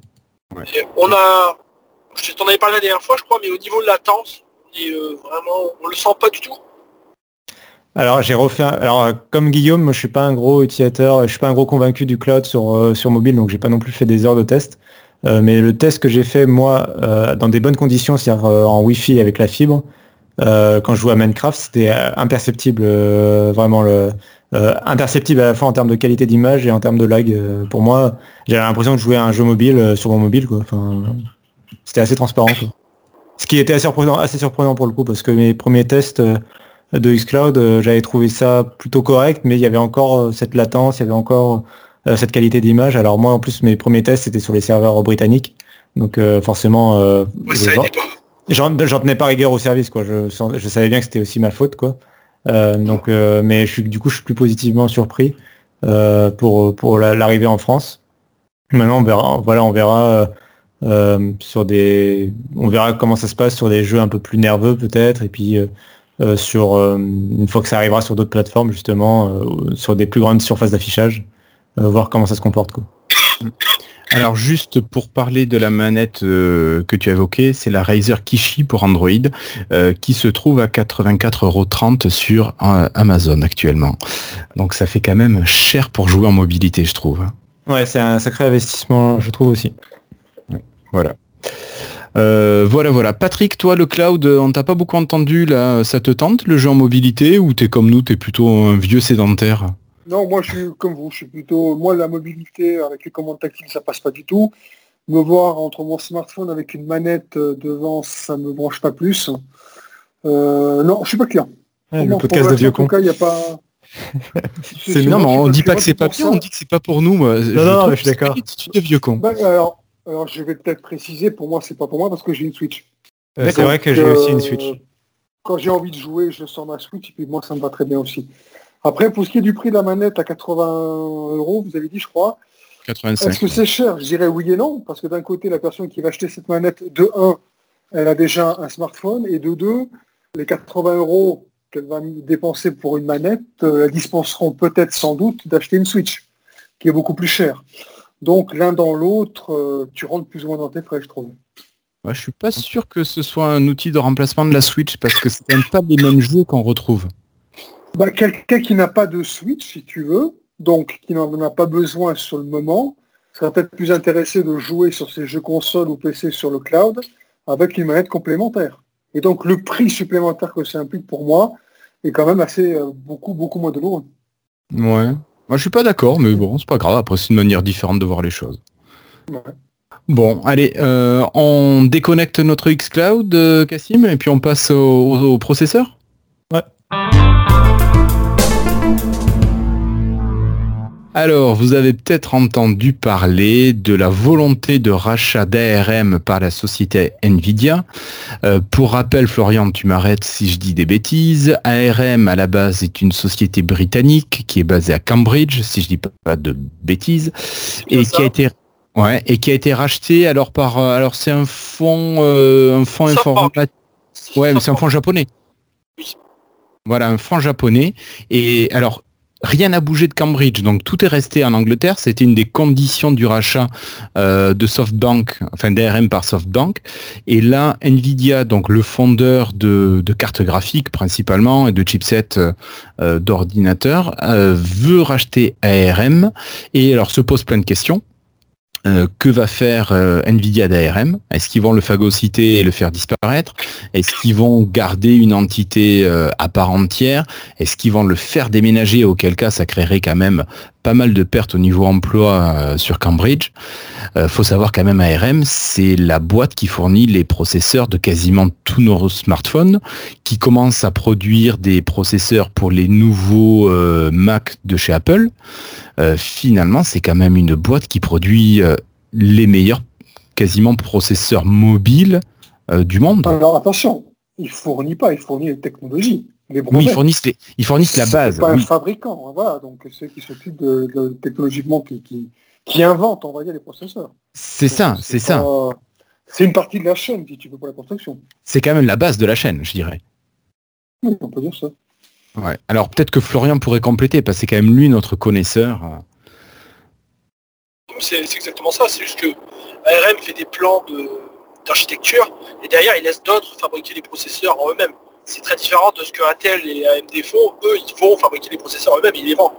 on a, je t'en avais parlé la dernière fois, je crois, mais au niveau de latence, on euh, vraiment, on le sent pas du tout. Alors j'ai refait, alors comme Guillaume, moi je suis pas un gros utilisateur, je suis pas un gros convaincu du cloud sur euh, sur mobile, donc j'ai pas non plus fait des heures de test. Euh, mais le test que j'ai fait moi dans des bonnes conditions, c'est-à-dire en Wi-Fi avec la fibre, quand je joue à Minecraft, c'était imperceptible, vraiment le euh, imperceptible à la fois en termes de qualité d'image et en termes de lag. Euh, pour moi, j'avais l'impression de jouer à un jeu mobile euh, sur mon mobile. Quoi. Enfin, c'était assez transparent. Ce qui était assez surprenant, assez surprenant pour le coup, parce que mes premiers tests de xCloud, j'avais trouvé ça plutôt correct, mais il y avait encore cette latence, il y avait encore cette qualité d'image. Alors moi, en plus, mes premiers tests, c'était sur les serveurs britanniques. Donc forcément, j'en tenais pas rigueur au service. Quoi. Je, je savais bien que c'était aussi ma faute. quoi. Euh, donc, euh, mais je suis, du coup, je suis plus positivement surpris euh, pour pour l'arrivée en France. Maintenant, on verra. Voilà, on verra sur des, on verra comment ça se passe sur des jeux un peu plus nerveux peut-être, et puis sur une fois que ça arrivera sur d'autres plateformes justement, sur des plus grandes surfaces d'affichage, voir comment ça se comporte quoi. Alors juste pour parler de la manette euh, que tu as évoquée, c'est la Razer Kishi pour Android euh, qui se trouve à 84,30€ sur euh, Amazon actuellement. Donc ça fait quand même cher pour jouer en mobilité, je trouve. Ouais, c'est un sacré investissement, je trouve aussi. Voilà. voilà, voilà. Patrick, toi, le cloud, on t'a pas beaucoup entendu là. Ça te tente le jeu en mobilité ou t'es comme nous, t'es plutôt un vieux sédentaire? Non, moi je suis comme vous, je suis plutôt. Moi la mobilité avec les commandes tactiles, ça passe pas du tout. Me voir entre mon smartphone avec une manette euh, devant, ça me branche pas plus. Euh, non, je suis pas clair. Ouais, le podcast de vieux con. En tout cas, il n'y a pas. C'est non, mais on dit pas que c'est pas bien, on dit que c'est pas pour nous. Moi. Non, non, je suis d'accord. De vieux con. Bah, alors, alors, je vais peut-être préciser, pour moi, c'est pas pour moi parce que j'ai une Switch. Euh, c'est vrai que j'ai aussi une Switch. Quand j'ai envie de jouer, je sors ma Switch et puis moi, ça me va très bien aussi. Après, pour ce qui est du prix de la manette à 80 euros, vous avez dit, je crois. 85. Est-ce que c'est cher? Je dirais oui et non, parce que d'un côté, la personne qui va acheter cette manette, de 1, elle a déjà un smartphone, et de 2, les 80 euros qu'elle va dépenser pour une manette, euh, elles dispenseront peut-être sans doute d'acheter une Switch, qui est beaucoup plus chère. Donc l'un dans l'autre, euh, tu rentres plus ou moins dans tes frais, je trouve. Ouais, je suis pas sûr que ce soit un outil de remplacement de la Switch, parce que c'est même pas les mêmes jeux qu'on retrouve. Bah, Quelqu'un qui n'a pas de Switch, si tu veux, donc qui n'en a pas besoin sur le moment, sera peut-être plus intéressé de jouer sur ses jeux consoles ou PC sur le cloud avec une manette complémentaire. Et donc le prix supplémentaire que ça implique pour moi est quand même assez euh, beaucoup, beaucoup moins douloureux. Ouais. Moi je suis pas d'accord, mais bon, c'est pas grave, après c'est une manière différente de voir les choses. Ouais. Bon, allez, euh, on déconnecte notre xCloud, euh, Cassim, et puis on passe au, au processeur? Ouais. Alors, vous avez peut-être entendu parler de la volonté de rachat d'ARM par la société Nvidia. Euh, pour rappel, Florian, tu m'arrêtes si je dis des bêtises. ARM, à la base, est une société britannique qui est basée à Cambridge, si je dis pas de bêtises, et qui a été Ouais, et qui a été racheté alors par euh, alors c'est un fonds euh, un fonds informatique. Ouais, mais c'est un fonds japonais. Voilà, un fonds japonais et alors rien n'a bougé de Cambridge, donc tout est resté en Angleterre. C'était une des conditions du rachat euh, de SoftBank, enfin d'ARM par SoftBank. Et là, Nvidia, donc le fondeur de, cartes graphiques principalement et de chipsets euh, d'ordinateurs, euh, veut racheter ARM. Et alors se pose plein de questions. Euh, que va faire euh, Nvidia d'ARM Est-ce qu'ils vont le phagocyter et le faire disparaître? Est-ce qu'ils vont garder une entité euh, à part entière? Est-ce qu'ils vont le faire déménager Auquel cas, ça créerait quand même pas mal de pertes au niveau emploi euh, sur Cambridge. Euh, faut savoir quand même ARM, c'est la boîte qui fournit les processeurs de quasiment tous nos smartphones, qui commence à produire des processeurs pour les nouveaux euh, Mac de chez Apple. Euh, finalement, c'est quand même une boîte qui produit euh, les meilleurs quasiment processeurs mobiles du monde. Alors attention, il fournit pas, il fournit les technologies. Les Oui, ils fournissent, les- ils fournissent la C'est base. pas un fabricant, hein, voilà, donc ceux qui s'occupent de, de technologiquement, qui, qui, qui inventent, on va dire, les processeurs. C'est ça, c'est ça. C'est une partie de la chaîne, si tu veux, pour la construction. C'est quand même la base de la chaîne, je dirais. Oui, on peut dire ça. Ouais. Alors peut-être que Florian pourrait compléter, parce que c'est quand même lui notre connaisseur. euh. C'est exactement ça, c'est juste que ARM fait des plans de- d'architecture et derrière il laisse d'autres fabriquer les processeurs en eux-mêmes. C'est très différent de ce que Intel et AMD font. Eux, ils vont fabriquer les processeurs eux-mêmes, ils les vendent.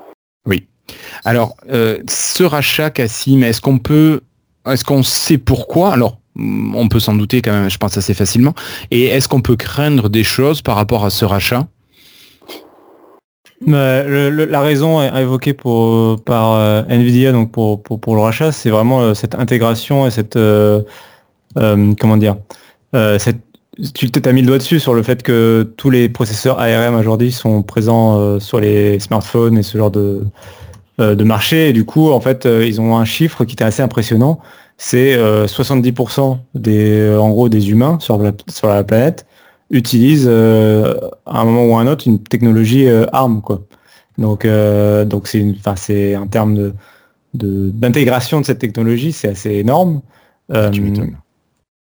Alors, euh, ce rachat, Cassim, est-ce qu'on peut, est-ce qu'on sait pourquoi? Alors, mm, on peut s'en douter quand même, je pense assez facilement. Et est-ce qu'on peut craindre des choses par rapport à ce rachat? Mais le- le- la raison évoquée pour, par euh, Nvidia donc pour, pour, pour le rachat, c'est vraiment euh, cette intégration et cette euh, euh, comment dire euh, cette, tu t'as mis le doigt dessus sur le fait que tous les processeurs ARM aujourd'hui sont présents euh, sur les smartphones et ce genre de euh, de marché et du coup en fait euh, ils ont un chiffre qui était assez impressionnant c'est euh, 70% des euh, en gros des humains sur la, sur la planète utilisent euh, à un moment ou à un autre une technologie euh, ARM quoi. Donc euh, donc c'est une enfin c'est en termes de de- d'intégration de, cette technologie, c'est assez énorme. Euh, Tu m'étonnes.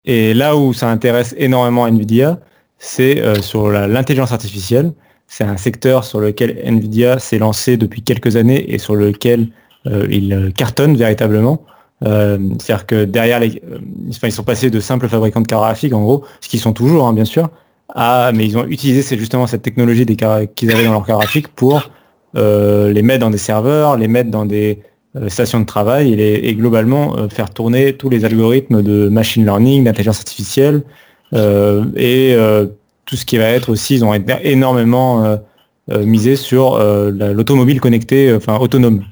Et là où ça intéresse énormément Nvidia, c'est euh, sur l'intelligence artificielle. C'est un secteur sur lequel Nvidia s'est lancé depuis quelques années et sur lequel euh, il euh, cartonne véritablement. Euh, C'est-à-dire que derrière les, euh, ils sont passés de simples fabricants de cartes graphiques en gros, ce qu'ils sont toujours hein, bien sûr, à, mais ils ont utilisé justement cette technologie qu'ils avaient dans leurs cartes graphiques pour euh, les mettre dans des serveurs, les mettre dans des euh, stations de travail et, et globalement euh, faire tourner tous les algorithmes de machine learning, d'intelligence artificielle euh, et euh, tout ce qui va être aussi, ils ont énormément euh, miser sur l'automobile connectée, enfin autonome,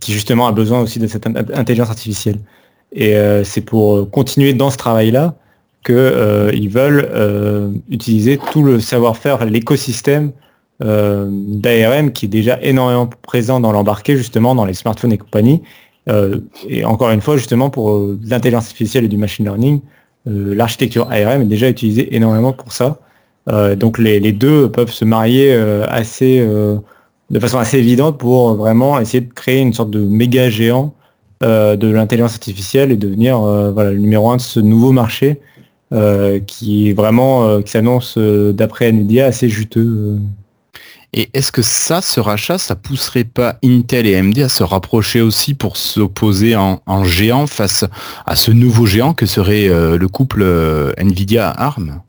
qui justement a besoin aussi de cette intelligence artificielle. Et c'est pour continuer dans ce travail-là qu'ils veulent utiliser tout le savoir-faire, l'écosystème d'ARM qui est déjà énormément présent dans l'embarqué, justement, dans les smartphones et compagnie. et encore une fois, justement, pour l'intelligence artificielle et du machine learning, euh, l'architecture ARM est déjà utilisée énormément pour ça. Euh, donc les, deux peuvent se marier euh, assez, de façon assez évidente pour vraiment essayer de créer une sorte de méga géant de l'intelligence artificielle et devenir voilà, le numéro un de ce nouveau marché qui est vraiment qui s'annonce d'après Nvidia assez juteux. Et est-ce que ça, ce rachat, ça pousserait pas Intel et AMD à se rapprocher aussi pour s'opposer en, géant face à ce nouveau géant que serait euh, le couple euh, Nvidia ARM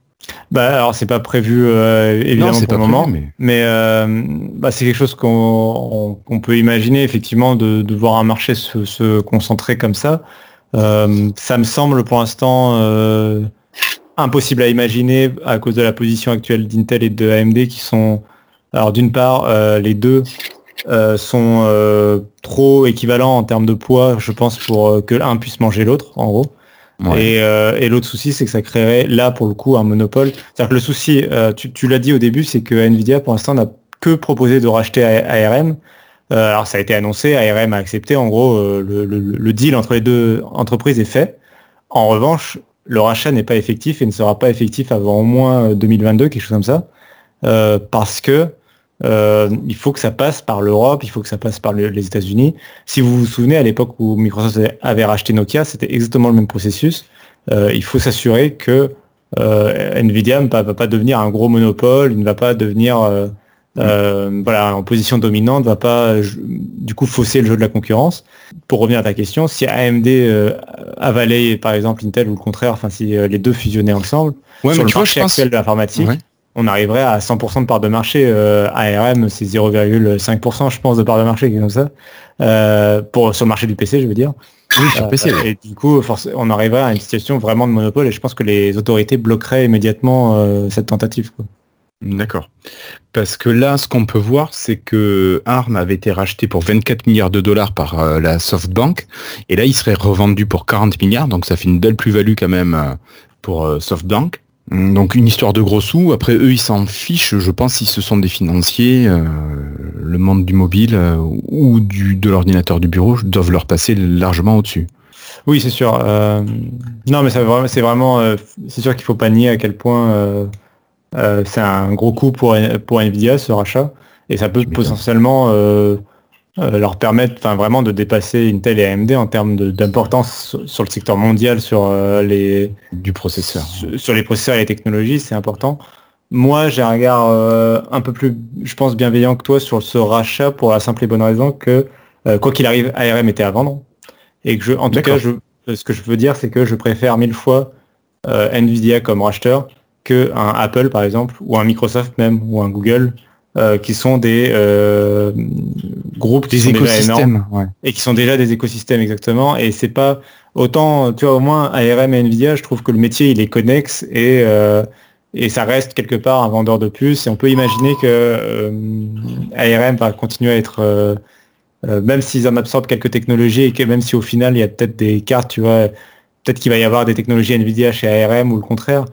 bah alors c'est pas prévu euh, évidemment pour le moment, mais, bah, c'est quelque chose qu'on peut imaginer effectivement de, voir un marché se, concentrer comme ça. ça me semble pour l'instant impossible à imaginer à cause de la position actuelle d'Intel et de AMD qui sont alors d'une part, euh, les deux euh, sont euh, trop équivalents en termes de poids, je pense, pour que l'un puisse manger l'autre, en gros. Et, l'autre souci, c'est que ça créerait là, pour le coup, un monopole. C'est-à-dire que le souci, tu, l'as dit au début, c'est que Nvidia, pour l'instant, n'a que proposé de racheter ARM. alors ça a été annoncé, ARM a accepté, en gros, le, le, deal entre les deux entreprises est fait. En revanche, le rachat n'est pas effectif et ne sera pas effectif avant au moins 2022, quelque chose comme ça. Euh, parce que euh, il faut que ça passe par l'Europe, il faut que ça passe par les États-Unis. Si vous vous souvenez, à l'époque où Microsoft avait racheté Nokia, c'était exactement le même processus. Euh, il faut s'assurer que Nvidia ne va, pas devenir un gros monopole, il ne va pas devenir voilà, en position dominante, ne va pas du coup fausser le jeu de la concurrence. Pour revenir à ta question, si AMD avalait par exemple Intel ou le contraire, enfin si les deux fusionnaient ensemble, sur le marché actuel de l'informatique, on arriverait à 100% de part de marché. Euh, ARM, c'est 0,5%, je pense, de part de marché, comme ça. Euh, pour, sur le marché du PC, je veux dire. Oui, sur PC. Euh, et du coup, on arriverait à une situation vraiment de monopole et je pense que les autorités bloqueraient immédiatement cette tentative. D'accord. Parce que là, ce qu'on peut voir, c'est que ARM avait été racheté pour 24 milliards de dollars par la SoftBank, et là, il serait revendu pour 40 milliards, donc ça fait une belle plus-value quand même pour SoftBank. Donc une histoire de gros sous. Après eux, ils s'en fichent. Je pense si ce sont des financiers, euh, le monde du mobile euh, ou du, de l'ordinateur du bureau doivent leur passer largement au-dessus. Oui, c'est sûr. Euh, non, mais c'est vraiment, c'est sûr qu'il faut pas nier à quel point c'est un gros coup pour pour Nvidia ce rachat et ça peut potentiellement euh, leur permettre enfin, vraiment de dépasser Intel et AMD en termes d'importance sur le secteur mondial sur euh, les du processeur. Sur, les processeurs et les technologies c'est important. Moi j'ai un regard euh, un peu plus je pense bienveillant que toi sur ce rachat pour la simple et bonne raison que quoi qu'il arrive ARM était à vendre. Et que je en tout cas je, ce que je veux dire c'est que je préfère mille fois Nvidia comme racheteur que un Apple par exemple ou un Microsoft même ou un Google euh, qui sont des euh, groupes des écosystèmes et qui sont déjà des écosystèmes exactement. Et c'est pas autant, tu vois, au moins ARM et Nvidia, je trouve que le métier il est connexe et euh, et ça reste quelque part un vendeur de puces. Et on peut imaginer que ARM va continuer à être même s'ils en absorbent quelques technologies et que même si au final il y a peut-être des cartes, tu vois, peut-être qu'il va y avoir des technologies Nvidia chez ARM ou le contraire.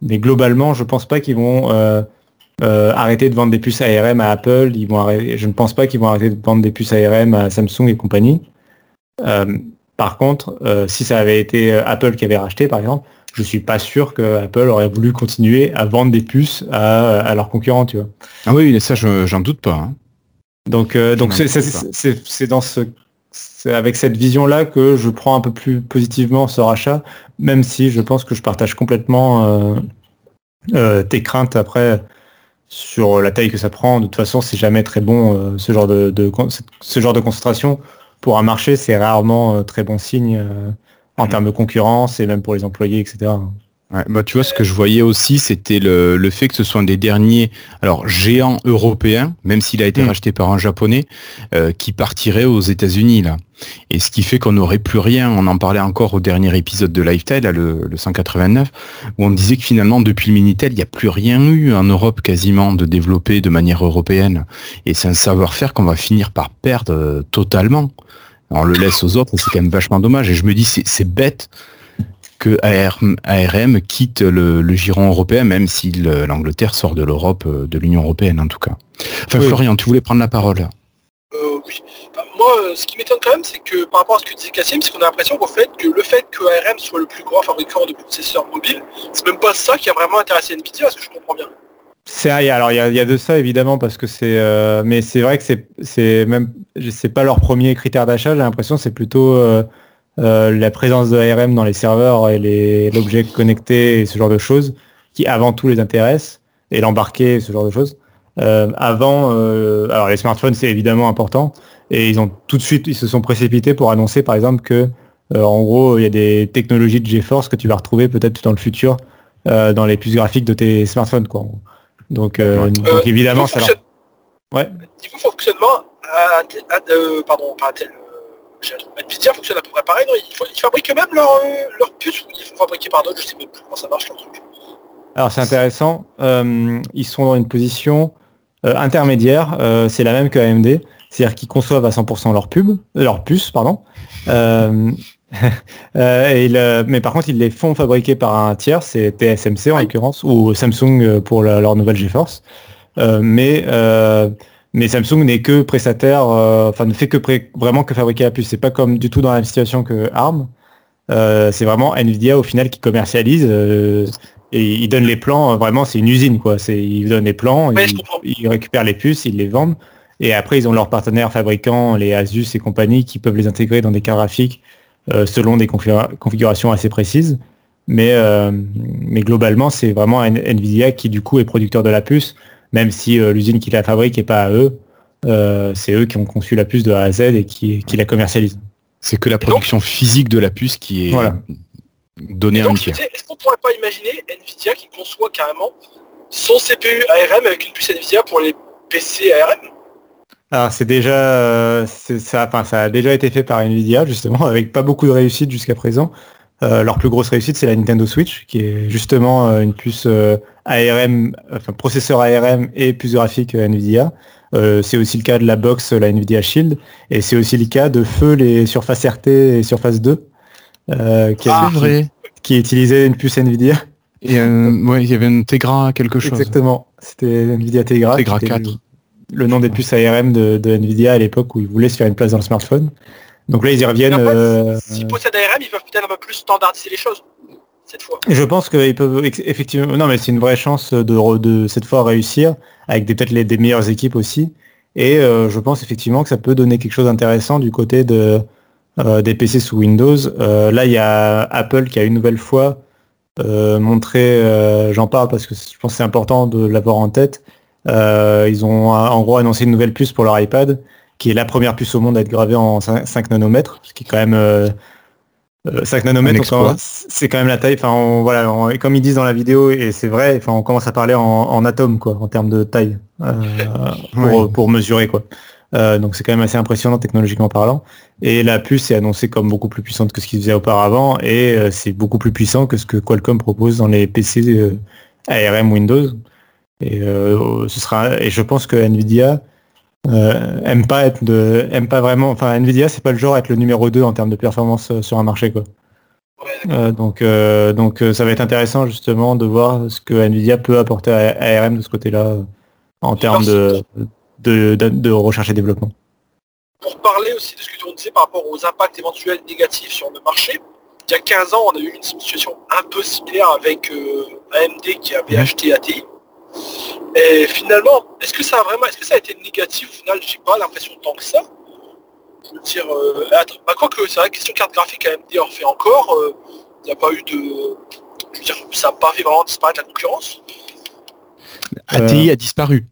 Mais globalement, je pense pas qu'ils vont euh, arrêter de vendre des puces ARM à Apple. Ils vont je ne pense pas qu'ils vont arrêter de vendre des puces ARM à Samsung et compagnie. Euh, par contre, euh, si ça avait été Apple qui avait racheté, par exemple, je suis pas sûr que Apple aurait voulu continuer à vendre des puces à, leurs concurrents, tu vois. Ah oui, ça, j'en doute pas. Hein. Donc, donc c'est dans ce c'est avec cette vision-là que je prends un peu plus positivement ce rachat, même si je pense que je partage complètement tes craintes après sur la taille que ça prend. De toute façon, c'est jamais très bon euh, ce genre de, ce genre de concentration pour un marché. C'est rarement euh, très bon signe euh, en mm. termes de concurrence et même pour les employés, etc. Ouais, bah, tu vois, ce que je voyais aussi, c'était le, le fait que ce soit un des derniers alors géants européens, même s'il a été Mm. racheté par un japonais, euh, qui partirait aux États-Unis là. Et ce qui fait qu'on n'aurait plus rien. On en parlait encore au dernier épisode de Lifetime, le, le 189, où on disait que finalement, depuis le Minitel, il n'y a plus rien eu en Europe quasiment de développé de manière européenne. Et c'est un savoir-faire qu'on va finir par perdre euh, totalement. On le laisse aux autres, et c'est quand même vachement dommage. Et je me dis, c'est bête que ARM, quitte le, le giron européen, même si le- l'Angleterre sort de l'Europe, euh, de l'Union européenne en tout cas. Enfin, Oui. Florian, tu voulais prendre la parole. Euh, oui. Enfin, moi, euh, ce qui m'étonne quand même, c'est que par rapport à ce que disait Cassim, c'est qu'on a l'impression qu'au fait que le fait que ARM soit le plus grand fabricant de processeurs mobiles, c'est même pas ça qui a vraiment intéressé Nvidia, parce que je comprends bien? C'est alors il y a, de ça évidemment parce que c'est euh, mais c'est vrai que c'est c'est même c'est pas leur premier critère d'achat. J'ai l'impression c'est plutôt euh, la présence de ARM dans les serveurs et les l'objet connecté et ce genre de choses qui avant tout les intéressent et l'embarquer ce genre de choses. Euh, avant euh, alors les smartphones c'est évidemment important et ils ont tout de suite ils se sont précipités pour annoncer par exemple que euh, en gros il y a des technologies de GeForce que tu vas retrouver peut-être dans le futur euh, dans les puces graphiques de tes smartphones quoi. Donc, euh, donc Euh, évidemment, ça leur... fonctionne- Ouais. Niveau fonctionnement, à- à- euh, pardon, pas un trou. Nvidia fonctionne à peu près pareil, non ils, ils fabriquent eux-mêmes leurs euh, leurs puces ou ils font fabriquer par d'autres, je sais même plus comment ça marche leur truc. Alors c'est intéressant. Euh, ils sont dans une position intermédiaire. Euh, c'est la même que AMD, c'est-à-dire qu'ils conçoivent à 100% leur pub, euh, leur puce, pardon. Euh, euh, mais par contre, ils les font fabriquer par un tiers, c'est TSMC en l'occurrence, ou Samsung euh, pour leur nouvelle GeForce. Euh, mais euh, Samsung n'est que prestataire, euh, enfin ne fait que vraiment que fabriquer la puce. C'est pas comme du tout dans la même situation que ARM. Euh, c'est vraiment Nvidia au final qui commercialise euh, et il donne les plans. Vraiment, c'est une usine quoi. C'est ils donnent les plans, Ouais, ils, ils récupèrent les puces, ils les vendent et après ils ont leurs partenaires fabricants, les Asus et compagnie, qui peuvent les intégrer dans des cartes graphiques euh, selon des configura- configurations assez précises. Mais euh, mais globalement, c'est vraiment N- Nvidia qui du coup est producteur de la puce, même si euh, l'usine qui la fabrique est pas à eux. Euh, c'est eux qui ont conçu la puce de A à Z et qui, qui la commercialisent. C'est que la production physique de la puce qui est Voilà. Un tiers. disais, est-ce qu'on pourrait pas imaginer Nvidia qui conçoit carrément son CPU ARM avec une puce Nvidia pour les PC ARM Alors c'est déjà euh, ça, enfin, ça a déjà été fait par Nvidia justement avec pas beaucoup de réussite jusqu'à présent. Euh, leur plus grosse réussite c'est la Nintendo Switch qui est justement euh, une puce euh, ARM, enfin processeur ARM et puce graphique euh, Nvidia. Euh, c'est aussi le cas de la box la Nvidia Shield et c'est aussi le cas de feu les Surface RT et Surface 2 euh, qui, Ah, qui- qui utilisaient une puce Nvidia. Et euh, ouais, il y avait un Tegra quelque chose. Exactement. C'était Nvidia Tegra. Tegra qui était 4. Le, le nom des puces ARM de, de Nvidia à l'époque où ils voulaient se faire une place dans le smartphone. Donc là, ils y reviennent. Euh, S'ils possèdent ARM, ils peuvent peut-être un peu plus standardiser les choses cette fois. je pense qu'ils peuvent effectivement. Non, mais c'est une vraie chance de, de cette fois réussir avec peut-être les des meilleures équipes aussi. Et euh, je pense effectivement que ça peut donner quelque chose d'intéressant du côté de euh, des PC sous Windows. Euh, là, il y a Apple qui a une nouvelle fois euh, montré. euh, J'en parle parce que je pense que c'est important de l'avoir en tête. Euh, ils ont euh, en gros annoncé une nouvelle puce pour leur iPad, qui est la première puce au monde à être gravée en 5, 5 nanomètres, ce qui est quand même euh, euh, 5 nanomètres, c'est quand même la taille. Enfin, on- voilà, on- comme ils disent dans la vidéo, et c'est vrai. Enfin, on commence à parler en, en atomes, quoi, en termes de taille, euh, pour, pour mesurer, quoi. Euh, donc c'est quand même assez impressionnant technologiquement parlant. Et la puce est annoncée comme beaucoup plus puissante que ce qu'ils faisaient auparavant, et euh, c'est beaucoup plus puissant que ce que Qualcomm propose dans les PC euh, ARM Windows. Et euh, ce sera, et je pense que Nvidia euh, aime pas être de, aime pas vraiment. Enfin, Nvidia c'est pas le genre à être le numéro 2 en termes de performance sur un marché, quoi. Donc, donc ça va être intéressant justement de voir ce que Nvidia peut apporter à ARM de ce côté-là en termes de, de, de recherche et développement. Pour parler aussi de ce que tu disais par rapport aux impacts éventuels négatifs sur le marché, il y a 15 ans, on a eu une situation un peu similaire avec euh, AMD qui avait acheté ATI. Et finalement, est-ce que ça a vraiment, est-ce que ça a été négatif au final? J'ai pas l'impression tant que ça. Je veux dire, euh, attends, bah, quoi que c'est vrai, question carte graphique AMD en fait encore. euh, Il n'y a pas eu de, je veux dire, ça n'a pas fait vraiment disparaître la concurrence. ATI a disparu.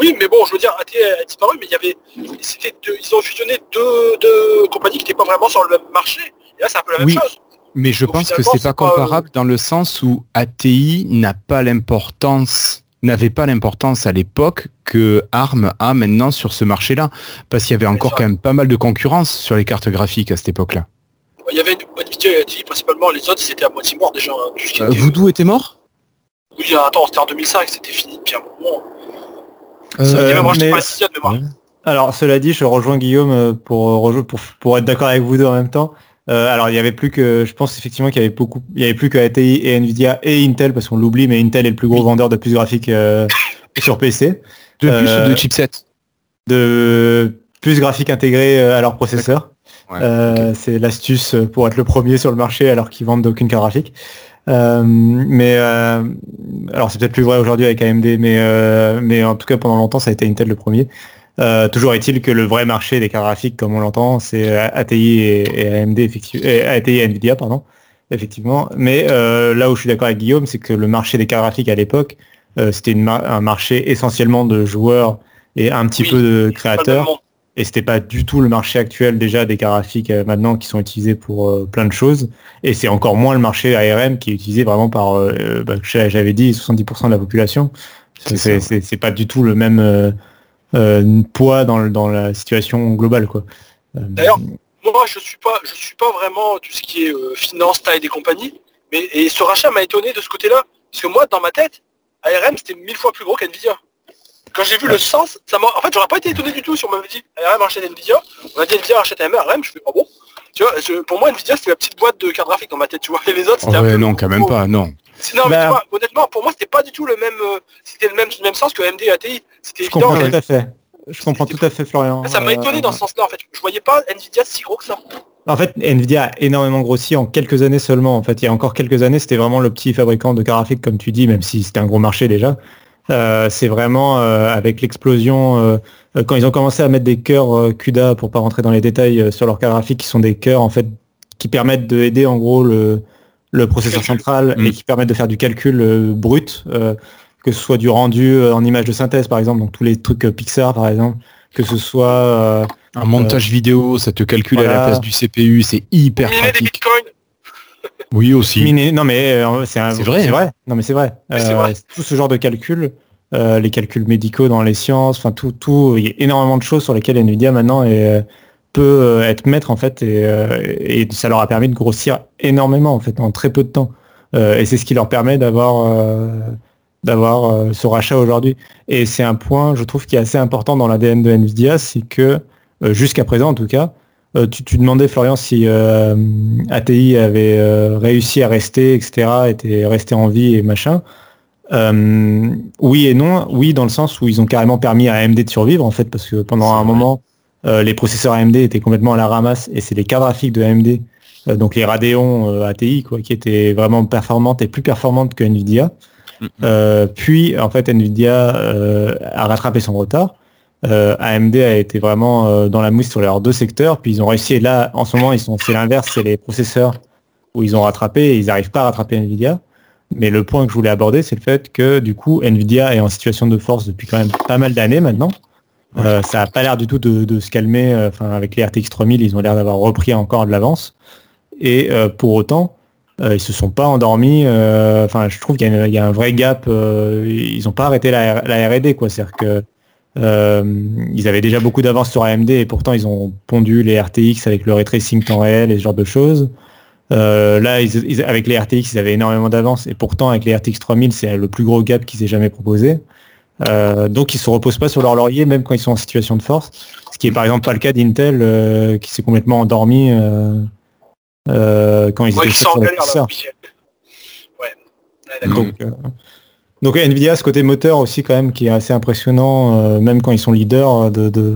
Oui, mais bon, je veux dire, AT a disparu, mais il y avait, c'était deux- ils ont fusionné deux, deux compagnies qui n'étaient pas vraiment sur le même marché. Et là, c'est un peu la même Oui. chose. Mais je Donc, pense que c'est pas pas, comparable dans le sens où ATI n'a pas l'importance n'avait pas l'importance à l'époque que ARM a maintenant sur ce marché-là. Parce qu'il y avait encore quand même pas mal de concurrence sur les cartes graphiques à cette époque-là. Il y avait une ATI principalement, les autres c'était à moitié mort déjà. hein. Euh, était- Voodoo était mort? Oui, attends, c'était en 2005, c'était fini depuis un moment. Euh, mais- de mémoire. Alors, cela dit, je rejoins Guillaume euh, pour, rejo- pour, pour être d'accord avec vous deux en même temps. Euh, alors, il y avait plus que, je pense effectivement qu'il y avait beaucoup, il y avait plus que ATI et Nvidia et Intel parce qu'on l'oublie, mais Intel est le plus gros vendeur de puces graphiques euh, sur PC, De plus Euh, de chipsets. de puces graphiques intégrées euh, à leur processeur. Ouais, Euh, C'est l'astuce pour être le premier sur le marché alors qu'ils vendent aucune carte graphique. Euh, mais euh, alors c'est peut-être plus vrai aujourd'hui avec AMD, mais euh, mais en tout cas pendant longtemps ça a été Intel le premier. Euh, toujours est-il que le vrai marché des cartes graphiques, comme on l'entend, c'est ATI et, et AMD effectivement, et ATI et Nvidia pardon, effectivement. Mais euh, là où je suis d'accord avec Guillaume, c'est que le marché des cartes graphiques à l'époque, euh, c'était mar- un marché essentiellement de joueurs et un petit Oui, peu de créateurs. Et c'était pas du tout le marché actuel déjà des graphiques euh, maintenant qui sont utilisés pour euh, plein de choses. Et c'est encore moins le marché ARM qui est utilisé vraiment par, euh, bah, j'a- j'avais dit, 70% de la population. C'est c'est pas du tout le même poids dans, dans la situation globale. quoi. D'ailleurs, Moi, je suis pas, je suis pas vraiment tout ce qui est finance, taille des compagnies. Mais et ce rachat m'a étonné de ce côté-là, parce que moi, dans ma tête, ARM c'était mille fois plus gros qu'Nvidia. Quand j'ai vu le sens, ça m'a. En fait, j'aurais pas été étonné du tout si on m'avait dit ARM rachète Nvidia. On a dit Nvidia rachète ARM, je fais pas bon? Tu vois, je- pour moi, Nvidia c'était la petite boîte de carte graphique dans ma tête, tu vois. Et les autres, c'était un Ouais, peu non, quand même pas, non. Non, mais Bah- tu vois, honnêtement, pour moi, c'était pas du tout le même, euh, c'était le même, le même sens que AMD et ATI. C'était évident. comprends tout à fait. Je comprends tout à fait, Florian. Ça m'a étonné Euh, dans ce sens-là, en fait. Je voyais pas Nvidia si gros que ça. En fait, Nvidia a énormément grossi en quelques années seulement. En fait, il y a encore quelques années, c'était vraiment le petit fabricant de cartes graphiques, comme tu dis, même si c'était un gros marché déjà. Euh, c'est vraiment euh, avec l'explosion, euh, euh, quand ils ont commencé à mettre des cœurs euh, CUDA, pour pas rentrer dans les détails, euh, sur leurs cartes graphiques, qui sont des cœurs en fait qui permettent d'aider en gros le, le processeur central Mm. et qui permettent de faire du calcul euh, brut, euh, que ce soit du rendu euh, en image de synthèse par exemple, donc tous les trucs euh, Pixar par exemple, que ce soit euh, Un montage vidéo, ça te calcule à la place du CPU, c'est hyper des pratique. bitcoins. Oui aussi. Non mais euh, c'est un- vrai, c'est vrai. Non mais c'est vrai. Euh, vrai. Tout ce genre de calcul, euh, les calculs médicaux dans les sciences, enfin tout, tout, il y a énormément de choses sur lesquelles Nvidia maintenant est, peut être maître en fait et, et ça leur a permis de grossir énormément en fait en très peu de temps. Euh, et c'est ce qui leur permet d'avoir euh, d'avoir ce rachat aujourd'hui. Et c'est un point, je trouve, qui est assez important dans l'ADN de Nvidia, c'est que euh, jusqu'à présent en tout cas, euh, tu, tu demandais Florian si euh, ATI avait euh, réussi à rester, etc., était resté en vie et machin. Euh, oui et non. Oui, dans le sens où ils ont carrément permis à AMD de survivre en fait, parce que pendant un moment, euh, les processeurs AMD étaient complètement à la ramasse et c'est les cartes graphiques de AMD, euh, donc les Radeon euh, ATI, quoi, qui étaient vraiment performantes et plus performantes que Nvidia. Mhm. Euh, puis en fait Nvidia euh, a rattrapé son retard. Euh, AMD a été vraiment euh, dans la mousse sur leurs deux secteurs, puis ils ont réussi. Et là, en ce moment, ils sont c'est l'inverse, c'est les processeurs où ils ont rattrapé et ils n'arrivent pas à rattraper Nvidia. Mais le point que je voulais aborder, c'est le fait que du coup, Nvidia est en situation de force depuis quand même pas mal d'années maintenant. Euh, ça n'a pas l'air du tout de, de se calmer. Enfin, avec les RTX 3000, ils ont l'air d'avoir repris encore de l'avance. Et euh, pour autant, euh, ils se sont pas endormis. euh, Enfin, je trouve qu'il y, a y un vrai gap. euh, ils n'ont pas arrêté la, la R&D, quoi. C'est-à-dire que ils avaient déjà beaucoup d'avance sur AMD et pourtant ils ont pondu les RTX avec le ray tracing temps réel et ce genre de choses. Euh, là, ils- ils- avec les RTX, ils avaient énormément d'avance et pourtant avec les RTX 3000, c'est le plus gros gap qui s'est jamais proposé. Euh, donc ils se reposent pas sur leur laurier même quand ils sont en situation de force. Ce qui est par exemple pas le cas d'Intel euh, qui s'est complètement endormi euh, euh, quand ils Moi, étaient sur les là. Ouais. Ouais. Donc, euh, donc Nvidia, ce côté moteur aussi quand même qui est assez impressionnant, euh, même quand ils sont leaders de de,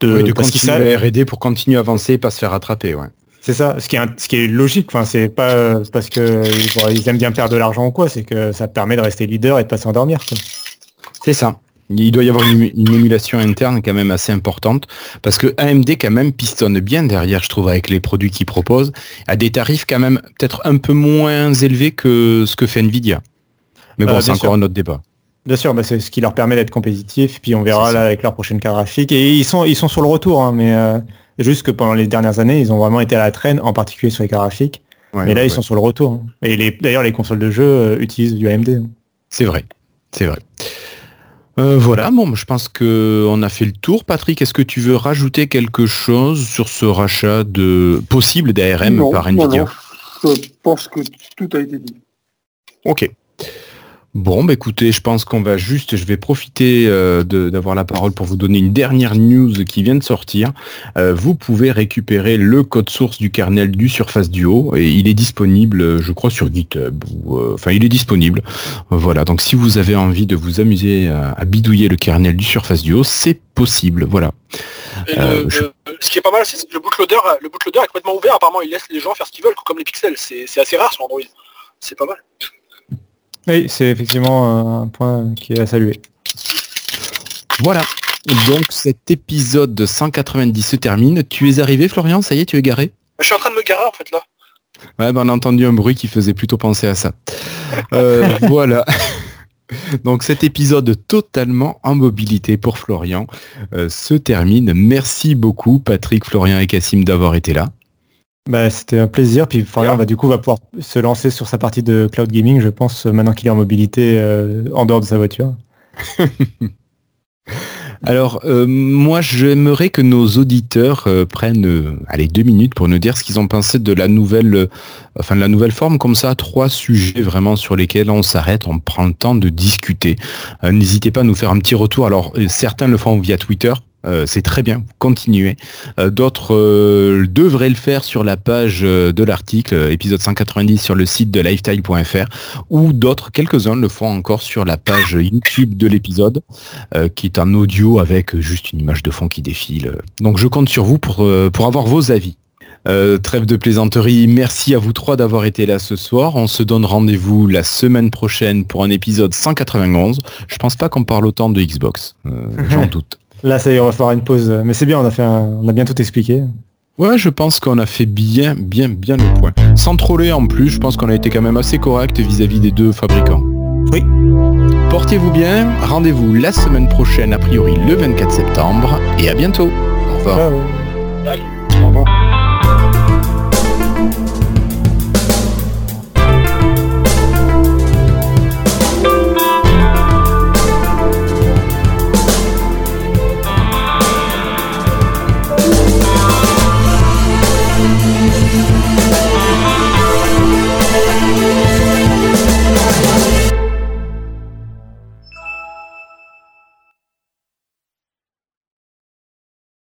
de, Oui, de continuer savent- à R&D pour continuer à avancer et pas se faire rattraper, ouais. C'est ça, ce qui est, un- ce qui est logique. Enfin, c'est pas euh, parce que ils, ils aiment bien perdre de l'argent ou quoi, c'est que ça permet de rester leader et de pas s'endormir. C'est ça. Il doit y avoir une, une émulation interne quand même assez importante parce que AMD quand même pistonne bien derrière, je trouve, avec les produits qu'ils proposent, à des tarifs quand même peut-être un peu moins élevés que ce que fait Nvidia. Mais bon, Euh, c'est encore sûr. un autre débat. Bien sûr, bah, c'est ce qui leur permet d'être compétitifs. Puis on verra là avec leur prochaine carte graphique. Et ils sont ils sont sur le retour, hein, mais euh, juste que pendant les dernières années, ils ont vraiment été à la traîne, en particulier sur les cartes graphiques. Mais là, ils sont sur le retour. hein. Et d'ailleurs, les consoles de jeu euh, utilisent du AMD. hein. C'est vrai, c'est vrai. Euh, voilà, bon, je pense que on a fait le tour. Patrick, est-ce que tu veux rajouter quelque chose sur ce rachat de possible d'ARM par non, Nvidia? non. Je pense que tout a été dit. Ok. Bon, bah écoutez, je pense qu'on va juste, je vais profiter euh, d'avoir la parole pour vous donner une dernière news qui vient de sortir. Euh, vous pouvez récupérer le code source du kernel du Surface Duo et il est disponible, euh, je crois, sur GitHub. ou, euh, Enfin, il est disponible. Voilà. Donc, si vous avez envie de vous amuser à, à bidouiller le kernel du Surface Duo, c'est possible. Voilà. Et Euh, le- je- le- ce qui est pas mal, c'est que le bootloader, le bootloader est complètement ouvert. Apparemment, il laisse les gens faire ce qu'ils veulent, comme les pixels. C'est assez rare sur Android. C'est pas mal. Oui, c'est effectivement euh, un point qui est à saluer. Voilà. Donc, cet épisode de 190 se termine. Tu es arrivé, Florian? Ça y est, tu es garé? Je suis en train de me garer en fait là. Ouais, ben, on a entendu un bruit qui faisait plutôt penser à ça. Euh, voilà. Donc cet épisode totalement en mobilité pour Florian euh, se termine. Merci beaucoup Patrick, Florian et Cassim d'avoir été là. Bah, c'était un plaisir. Puis Florian va du coup va pouvoir se lancer sur sa partie de cloud gaming, je pense, maintenant qu'il est en mobilité euh, en dehors de sa voiture. Alors euh, moi j'aimerais que nos auditeurs euh, prennent allez deux minutes pour nous dire ce qu'ils ont pensé de la nouvelle enfin de la nouvelle forme comme ça, trois sujets vraiment sur lesquels on s'arrête, on prend le temps de discuter. N'hésitez pas à nous faire un petit retour. Alors certains le font via Twitter. Euh, c'est très bien, continuez. Euh, D'autres euh, devraient le faire sur la page de l'article, euh, épisode 190 sur le site de lifetime.fr, ou d'autres, quelques-uns le font encore sur la page YouTube de l'épisode euh, qui est un audio avec juste une image de fond qui défile. Donc je compte sur vous pour, euh, pour avoir vos avis. Euh, trêve de plaisanterie, merci à vous trois d'avoir été là ce soir. On se donne rendez-vous la semaine prochaine pour un épisode 191. Je pense pas qu'on parle autant de Xbox, euh, j'en doute. Là, ça y est, on va faire une pause. Mais c'est bien, on a fait, un- on a bien tout expliqué. Ouais, je pense qu'on a fait bien, bien, bien le point. Sans troller en plus, je pense qu'on a été quand même assez correct vis-à-vis des deux fabricants. Oui. Portez-vous bien, rendez-vous la semaine prochaine, a priori le 24 septembre, et à bientôt. Au revoir. Au revoir.